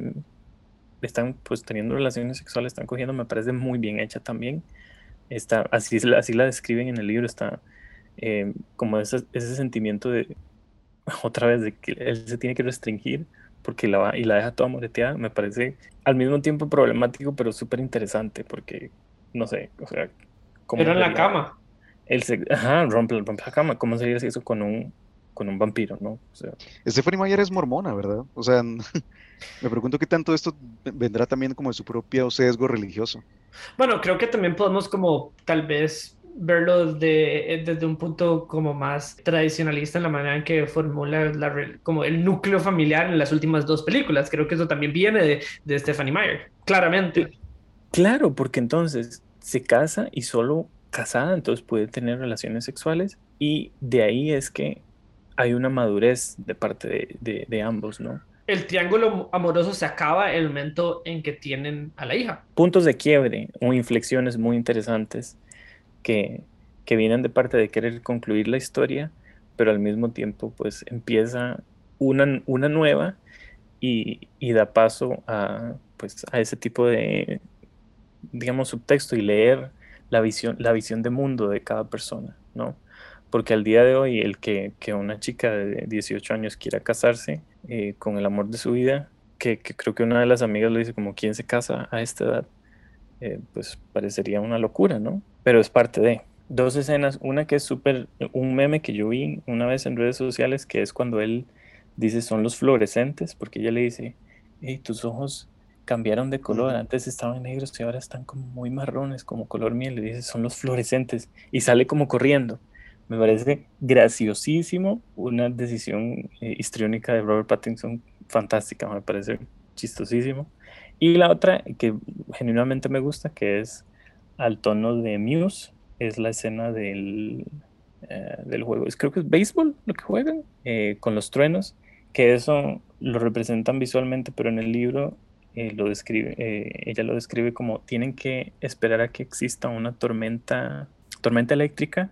están pues teniendo relaciones sexuales, están cogiendo, me parece muy bien hecha también. Está, así, así la describen en el libro, está como ese, ese sentimiento de, otra vez, de que él se tiene que restringir porque la va y la deja toda moreteada, me parece al mismo tiempo problemático, pero súper interesante, porque, no sé, o sea... Pero en la cama. El Ajá, rompe, rompe, la cama. ¿Cómo sería eso con un, con un vampiro, no? O sea... Stephanie Mayer es mormona, ¿verdad? O sea, me pregunto qué tanto esto vendrá también como de su propio sesgo religioso. Bueno, creo que también podemos como tal vez verlo desde, desde un punto como más tradicionalista en la manera en que formula la, como el núcleo familiar en las últimas dos películas. Creo que eso también viene de, de Stephanie Meyer, claramente. Claro, porque entonces se casa y solo casada, entonces puede tener relaciones sexuales y de ahí es que hay una madurez de parte de, de, ambos, ¿no? El triángulo amoroso se acaba el momento en que tienen a la hija. Puntos de quiebre o inflexiones muy interesantes que, vienen de parte de querer concluir la historia, pero al mismo tiempo pues empieza una, una nueva y, y, da paso a, pues, a ese tipo de, digamos, subtexto y leer la visión, la visión de mundo de cada persona, ¿no? Porque al día de hoy el que, que una chica de 18 años quiera casarse eh, con el amor de su vida, que, creo que una de las amigas le dice como, ¿quién se casa a esta edad? Eh, pues parecería una locura, ¿no? Pero es parte de. Dos escenas, una que es súper, un meme que yo vi una vez en redes sociales, que es cuando él dice son los fluorescentes, porque ella le dice, hey, tus ojos cambiaron de color, antes estaban negros y ahora están como muy marrones, como color miel, le dice son los fluorescentes, y sale como corriendo. Me parece graciosísimo, una decisión eh, histriónica de Robert Pattinson fantástica, me parece chistosísimo. Y la otra que genuinamente me gusta, que es al tono de Muse, es la escena del, eh, del juego. Creo que es béisbol lo que juegan, eh, con los truenos, que eso lo representan visualmente, pero en el libro eh, ella lo describe como tienen que esperar a que exista una tormenta, tormenta eléctrica,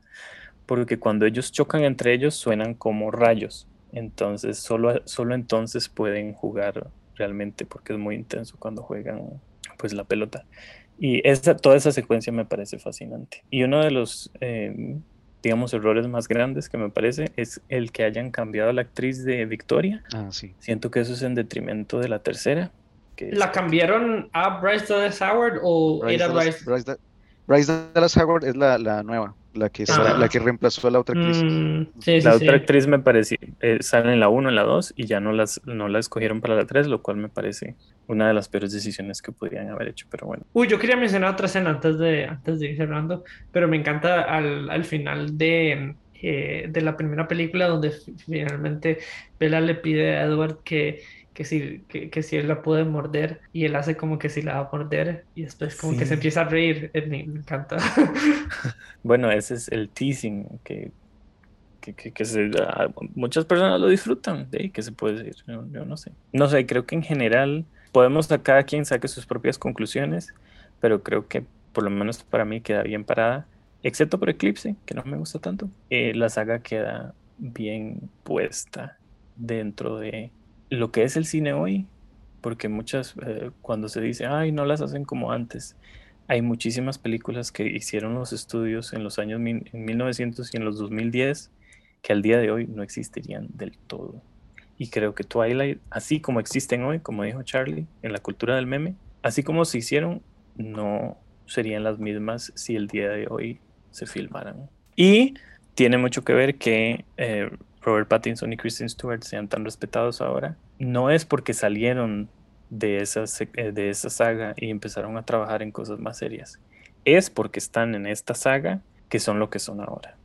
porque cuando ellos chocan entre ellos suenan como rayos. Entonces, solo, solo entonces pueden jugar realmente porque es muy intenso cuando juegan pues la pelota. Y esa, toda esa secuencia me parece fascinante. Y uno de los, em, digamos, errores más grandes que me parece es el que hayan cambiado a la actriz de Victoria. Ah, sí. Siento que eso es en detrimento de la tercera. Que ¿La cambiaron a Bryce Dallas Howard o Bryce era Dallas, Bryce? Bryce, Bryce Dallas Howard es la, la nueva, la que, Ah. la que reemplazó a la otra actriz. Mm, sí, la sí. otra actriz me pareció, eh, sale en la 1, en la 2 y ya no las, no la escogieron para la 3, lo cual me parece una de las peores decisiones que podrían haber hecho, pero bueno. Uy, yo quería mencionar otra escena antes de, antes de ir cerrando, pero me encanta al, al final de, eh, de la primera película donde fi- finalmente Bella le pide a Edward que, que, si, que, que si él la puede morder y él hace como que si la va a morder y después como que Sí. se empieza a reír. Eh, Me, me encanta. Bueno, ese es el teasing que, que, que- que se- muchas personas lo disfrutan, de ahí, ¿qué se puede decir? Yo, yo no sé. No sé, creo que en general podemos a cada quien saque sus propias conclusiones, pero creo que por lo menos para mí queda bien parada, excepto por Eclipse, que no me gusta tanto. Eh, la saga queda bien puesta dentro de lo que es el cine hoy, porque muchas, eh, cuando se dice, ay, no las hacen como antes, hay muchísimas películas que hicieron los estudios en los años mil- en 1900 y en los 2010 que al día de hoy no existirían del todo. Y creo que Twilight, así como existen hoy, como dijo Charlie, en la cultura del meme, así como se hicieron, no serían las mismas si el día de hoy se filmaran. Y tiene mucho que ver que eh, Robert Pattinson y Kristen Stewart sean tan respetados ahora. No es porque salieron de eh, de esa saga y empezaron a trabajar en cosas más serias. Es porque están en esta saga que son lo que son ahora.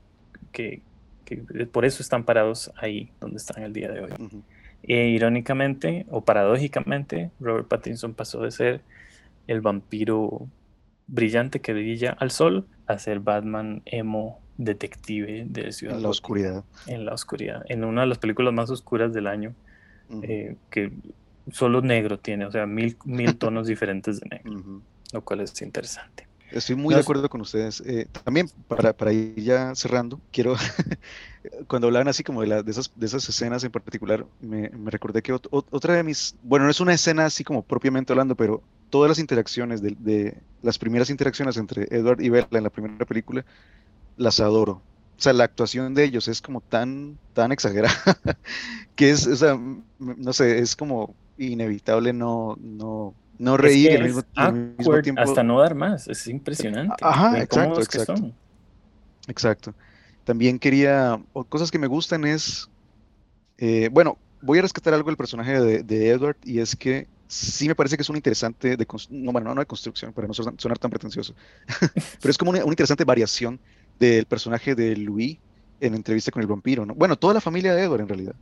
Que, que por eso están parados ahí donde están el día de hoy. E irónicamente o paradójicamente, Robert Pattinson pasó de ser el vampiro brillante que brilla al sol a ser Batman emo detective de Ciudad En la Gótica, oscuridad. en la oscuridad, en una de las películas más oscuras del año, eh, que solo negro tiene, o sea, mil, mil tonos diferentes de negro, lo cual es interesante. Estoy muy No de acuerdo con ustedes. Eh, también, para, para ir ya cerrando, quiero, cuando hablaban así como de, la- de esas, de esas escenas en particular, me, me recordé que ot- ot- otra de mis, bueno, no es una escena así como propiamente hablando, pero todas las interacciones, de, de- las primeras interacciones entre Edward y Bella en la primera película, las adoro. O sea, la actuación de ellos es como tan, tan exagerada, que es, o sea, m- no sé, es como inevitable no, no, no reír que al mismo, al tiempo... hasta no dar más, es impresionante. Ajá, exacto, que exacto. son. Exacto. También quería, o cosas que me gustan es, eh, bueno, voy a rescatar algo del personaje de, de Edward y es que sí me parece que es un interesante, de, no, bueno, no, no de construcción, para no sonar tan pretencioso, pero es como una, una interesante variación del personaje de Louis en entrevista con el vampiro, ¿no? Bueno, toda la familia de Edward en realidad.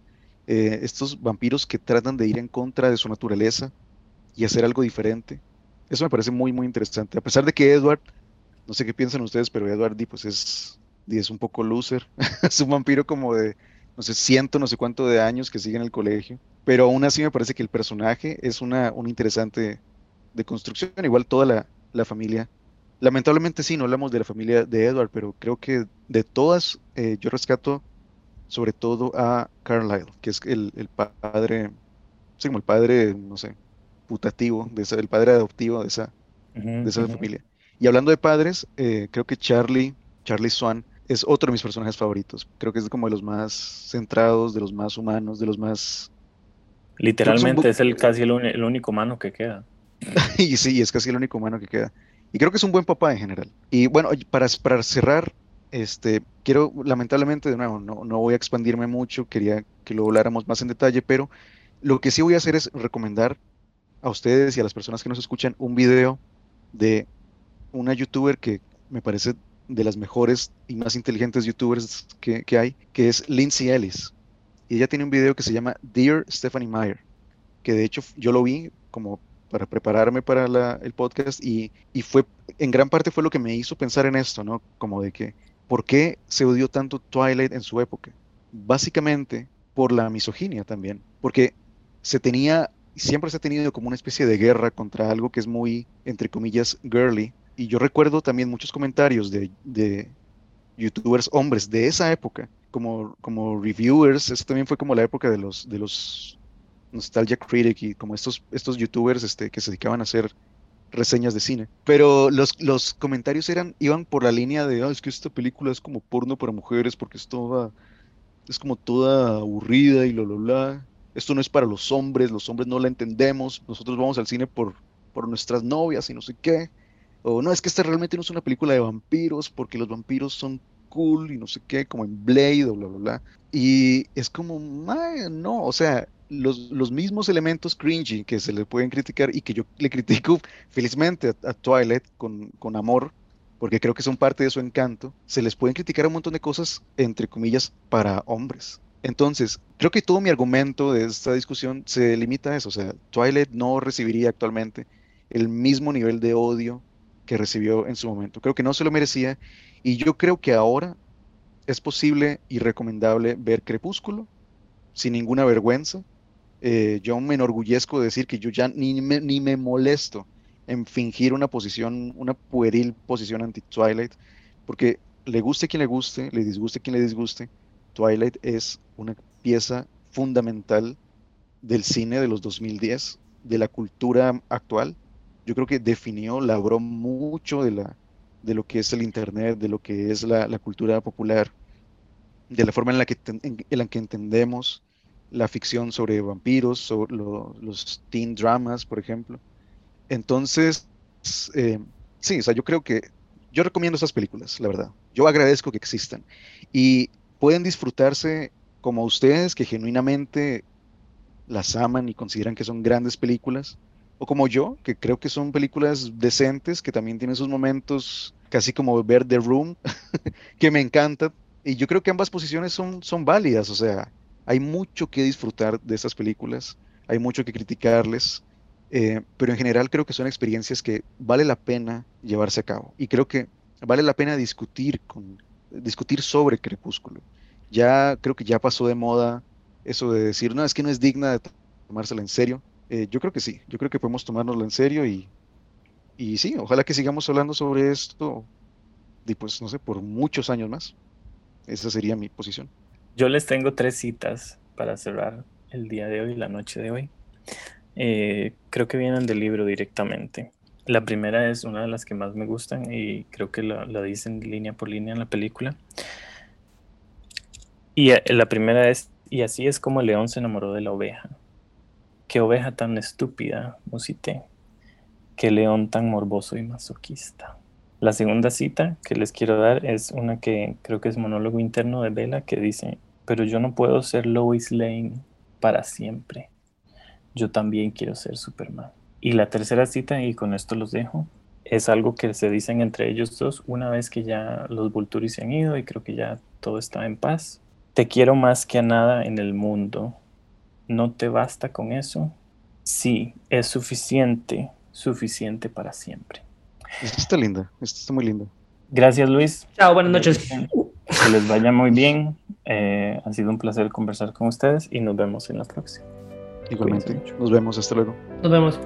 Eh, estos vampiros que tratan de ir en contra de su naturaleza y hacer algo diferente. Eso me parece muy, muy interesante. A pesar de que Edward, no sé qué piensan ustedes, pero Edward pues es, es un poco loser. Es un vampiro como de, no sé, ciento, no sé cuánto de años que sigue en el colegio. Pero aún así me parece que el personaje es una, una interesante de construcción. Igual toda la, la familia. Lamentablemente sí, no hablamos de la familia de Edward, pero creo que de todas eh, yo rescato sobre todo a Carlyle, que es el, el padre, sí, como el padre, no sé, putativo, de esa- el padre adoptivo de esa, de esa familia. Y hablando de padres, eh, creo que Charlie, Charlie Swan, es otro de mis personajes favoritos. Creo que es como de los más centrados, de los más humanos, de los más... Literalmente es el casi el, el único humano que queda. Y sí, es casi el único humano que queda. Y creo que es un buen papá en general. Y bueno, para, para cerrar, este, quiero, lamentablemente, de nuevo, no, no voy a expandirme mucho, quería que lo habláramos más en detalle, pero lo que sí voy a hacer es recomendar a ustedes y a las personas que nos escuchan un video de una youtuber que me parece de las mejores y más inteligentes youtubers que, que hay, que es Lindsay Ellis. Y ella tiene un video que se llama Dear Stephanie Meyer, que de hecho yo lo vi como para prepararme para la- el podcast y, y fue, en gran parte fue lo que me hizo pensar en esto, ¿no? Como de que, ¿por qué se odió tanto Twilight en su época? Básicamente por la misoginia también, porque se tenía, siempre se ha tenido como una especie de guerra contra algo que es muy, entre comillas, girly. Y yo recuerdo también muchos comentarios de, de youtubers hombres de esa época, como, como reviewers, eso también fue como la época de los, de los Nostalgia Critic y como estos, estos youtubers este, que se dedicaban a hacer reseñas de cine. Pero los, los comentarios eran, iban por la línea de, "Ah, es que esta película es como porno para mujeres porque es toda, es como toda aburrida y lo, lo, bla. Esto no es para los hombres, los hombres no la entendemos, nosotros vamos al cine por, por nuestras novias y no sé qué. O no, es que esta realmente no es una película de vampiros porque los vampiros son cool y no sé qué, como en Blade o bla, bla, bla. Y es como, "Mae, no, o sea, los, los mismos elementos cringy que se le pueden criticar y que yo le critico felizmente a, Twilight con, con amor, porque creo que son parte de su encanto, se les pueden criticar un montón de cosas, entre comillas, para hombres. Entonces, creo que todo mi argumento de esta discusión se limita a eso, o sea, Twilight no recibiría actualmente el mismo nivel de odio que recibió en su momento. Creo que no se lo merecía y yo creo que ahora es posible y recomendable ver Crepúsculo sin ninguna vergüenza. Eh, yo me enorgullezco de decir que yo ya ni me, ni me molesto en fingir una posición, una pueril posición anti-Twilight, porque le guste quien le guste, le disguste quien le disguste, Twilight es una pieza fundamental del cine de los 2010, de la cultura actual. Yo creo que definió, labró mucho de, la, de lo que es el Internet, de lo que es la, la cultura popular, de la forma en la que, en, en la que entendemos la ficción sobre vampiros, sobre lo- los teen dramas, por ejemplo. Entonces, eh, sí, o sea, yo creo que yo recomiendo esas películas, la verdad. Yo agradezco que existan y pueden disfrutarse como ustedes que genuinamente las aman y consideran que son grandes películas, o como yo, que creo que son películas decentes, que también tienen sus momentos, casi como ver The Room, que me encantan. Y yo creo que ambas posiciones son, son válidas, o sea, hay mucho que disfrutar de estas películas, hay mucho que criticarles, eh, pero en general creo que son experiencias que vale la pena llevarse a cabo. Y creo que vale la pena discutir, con, discutir sobre Crepúsculo. Ya creo que ya pasó de moda eso de decir, no, es que no es digna de tomársela en serio. eh, yo creo que sí, yo creo que podemos tomárnoslo en serio y, y sí, ojalá que sigamos hablando sobre esto, y pues no sé, por muchos años más. Esa sería mi posición. Yo les tengo tres citas para cerrar el día de hoy, la noche de hoy. Eh, creo que vienen del libro directamente. La primera es una de las que más me gustan y creo que la, dicen línea por línea en la película. Y eh, la primera es, y así es como el león se enamoró de la oveja. Qué oveja tan estúpida, musité. Qué león tan morboso y masoquista. La segunda cita que les quiero dar es una que creo que es monólogo interno de Bella que dice, pero yo no puedo ser Lois Lane para siempre. Yo también quiero ser Superman. Y la tercera cita, y con esto los dejo, es algo que se dicen entre ellos dos una vez que ya los Vulturi se han ido y creo que ya todo está en paz. Te quiero más que a nada en el mundo. ¿No te basta con eso? Sí, es suficiente, suficiente para siempre. Esta está linda, esta está muy linda. Gracias Luis. Chao, buenas noches. Que les vaya muy bien. Eh, ha sido un placer conversar con ustedes y nos vemos en la próxima. Igualmente, nos vemos, hasta luego. Nos vemos.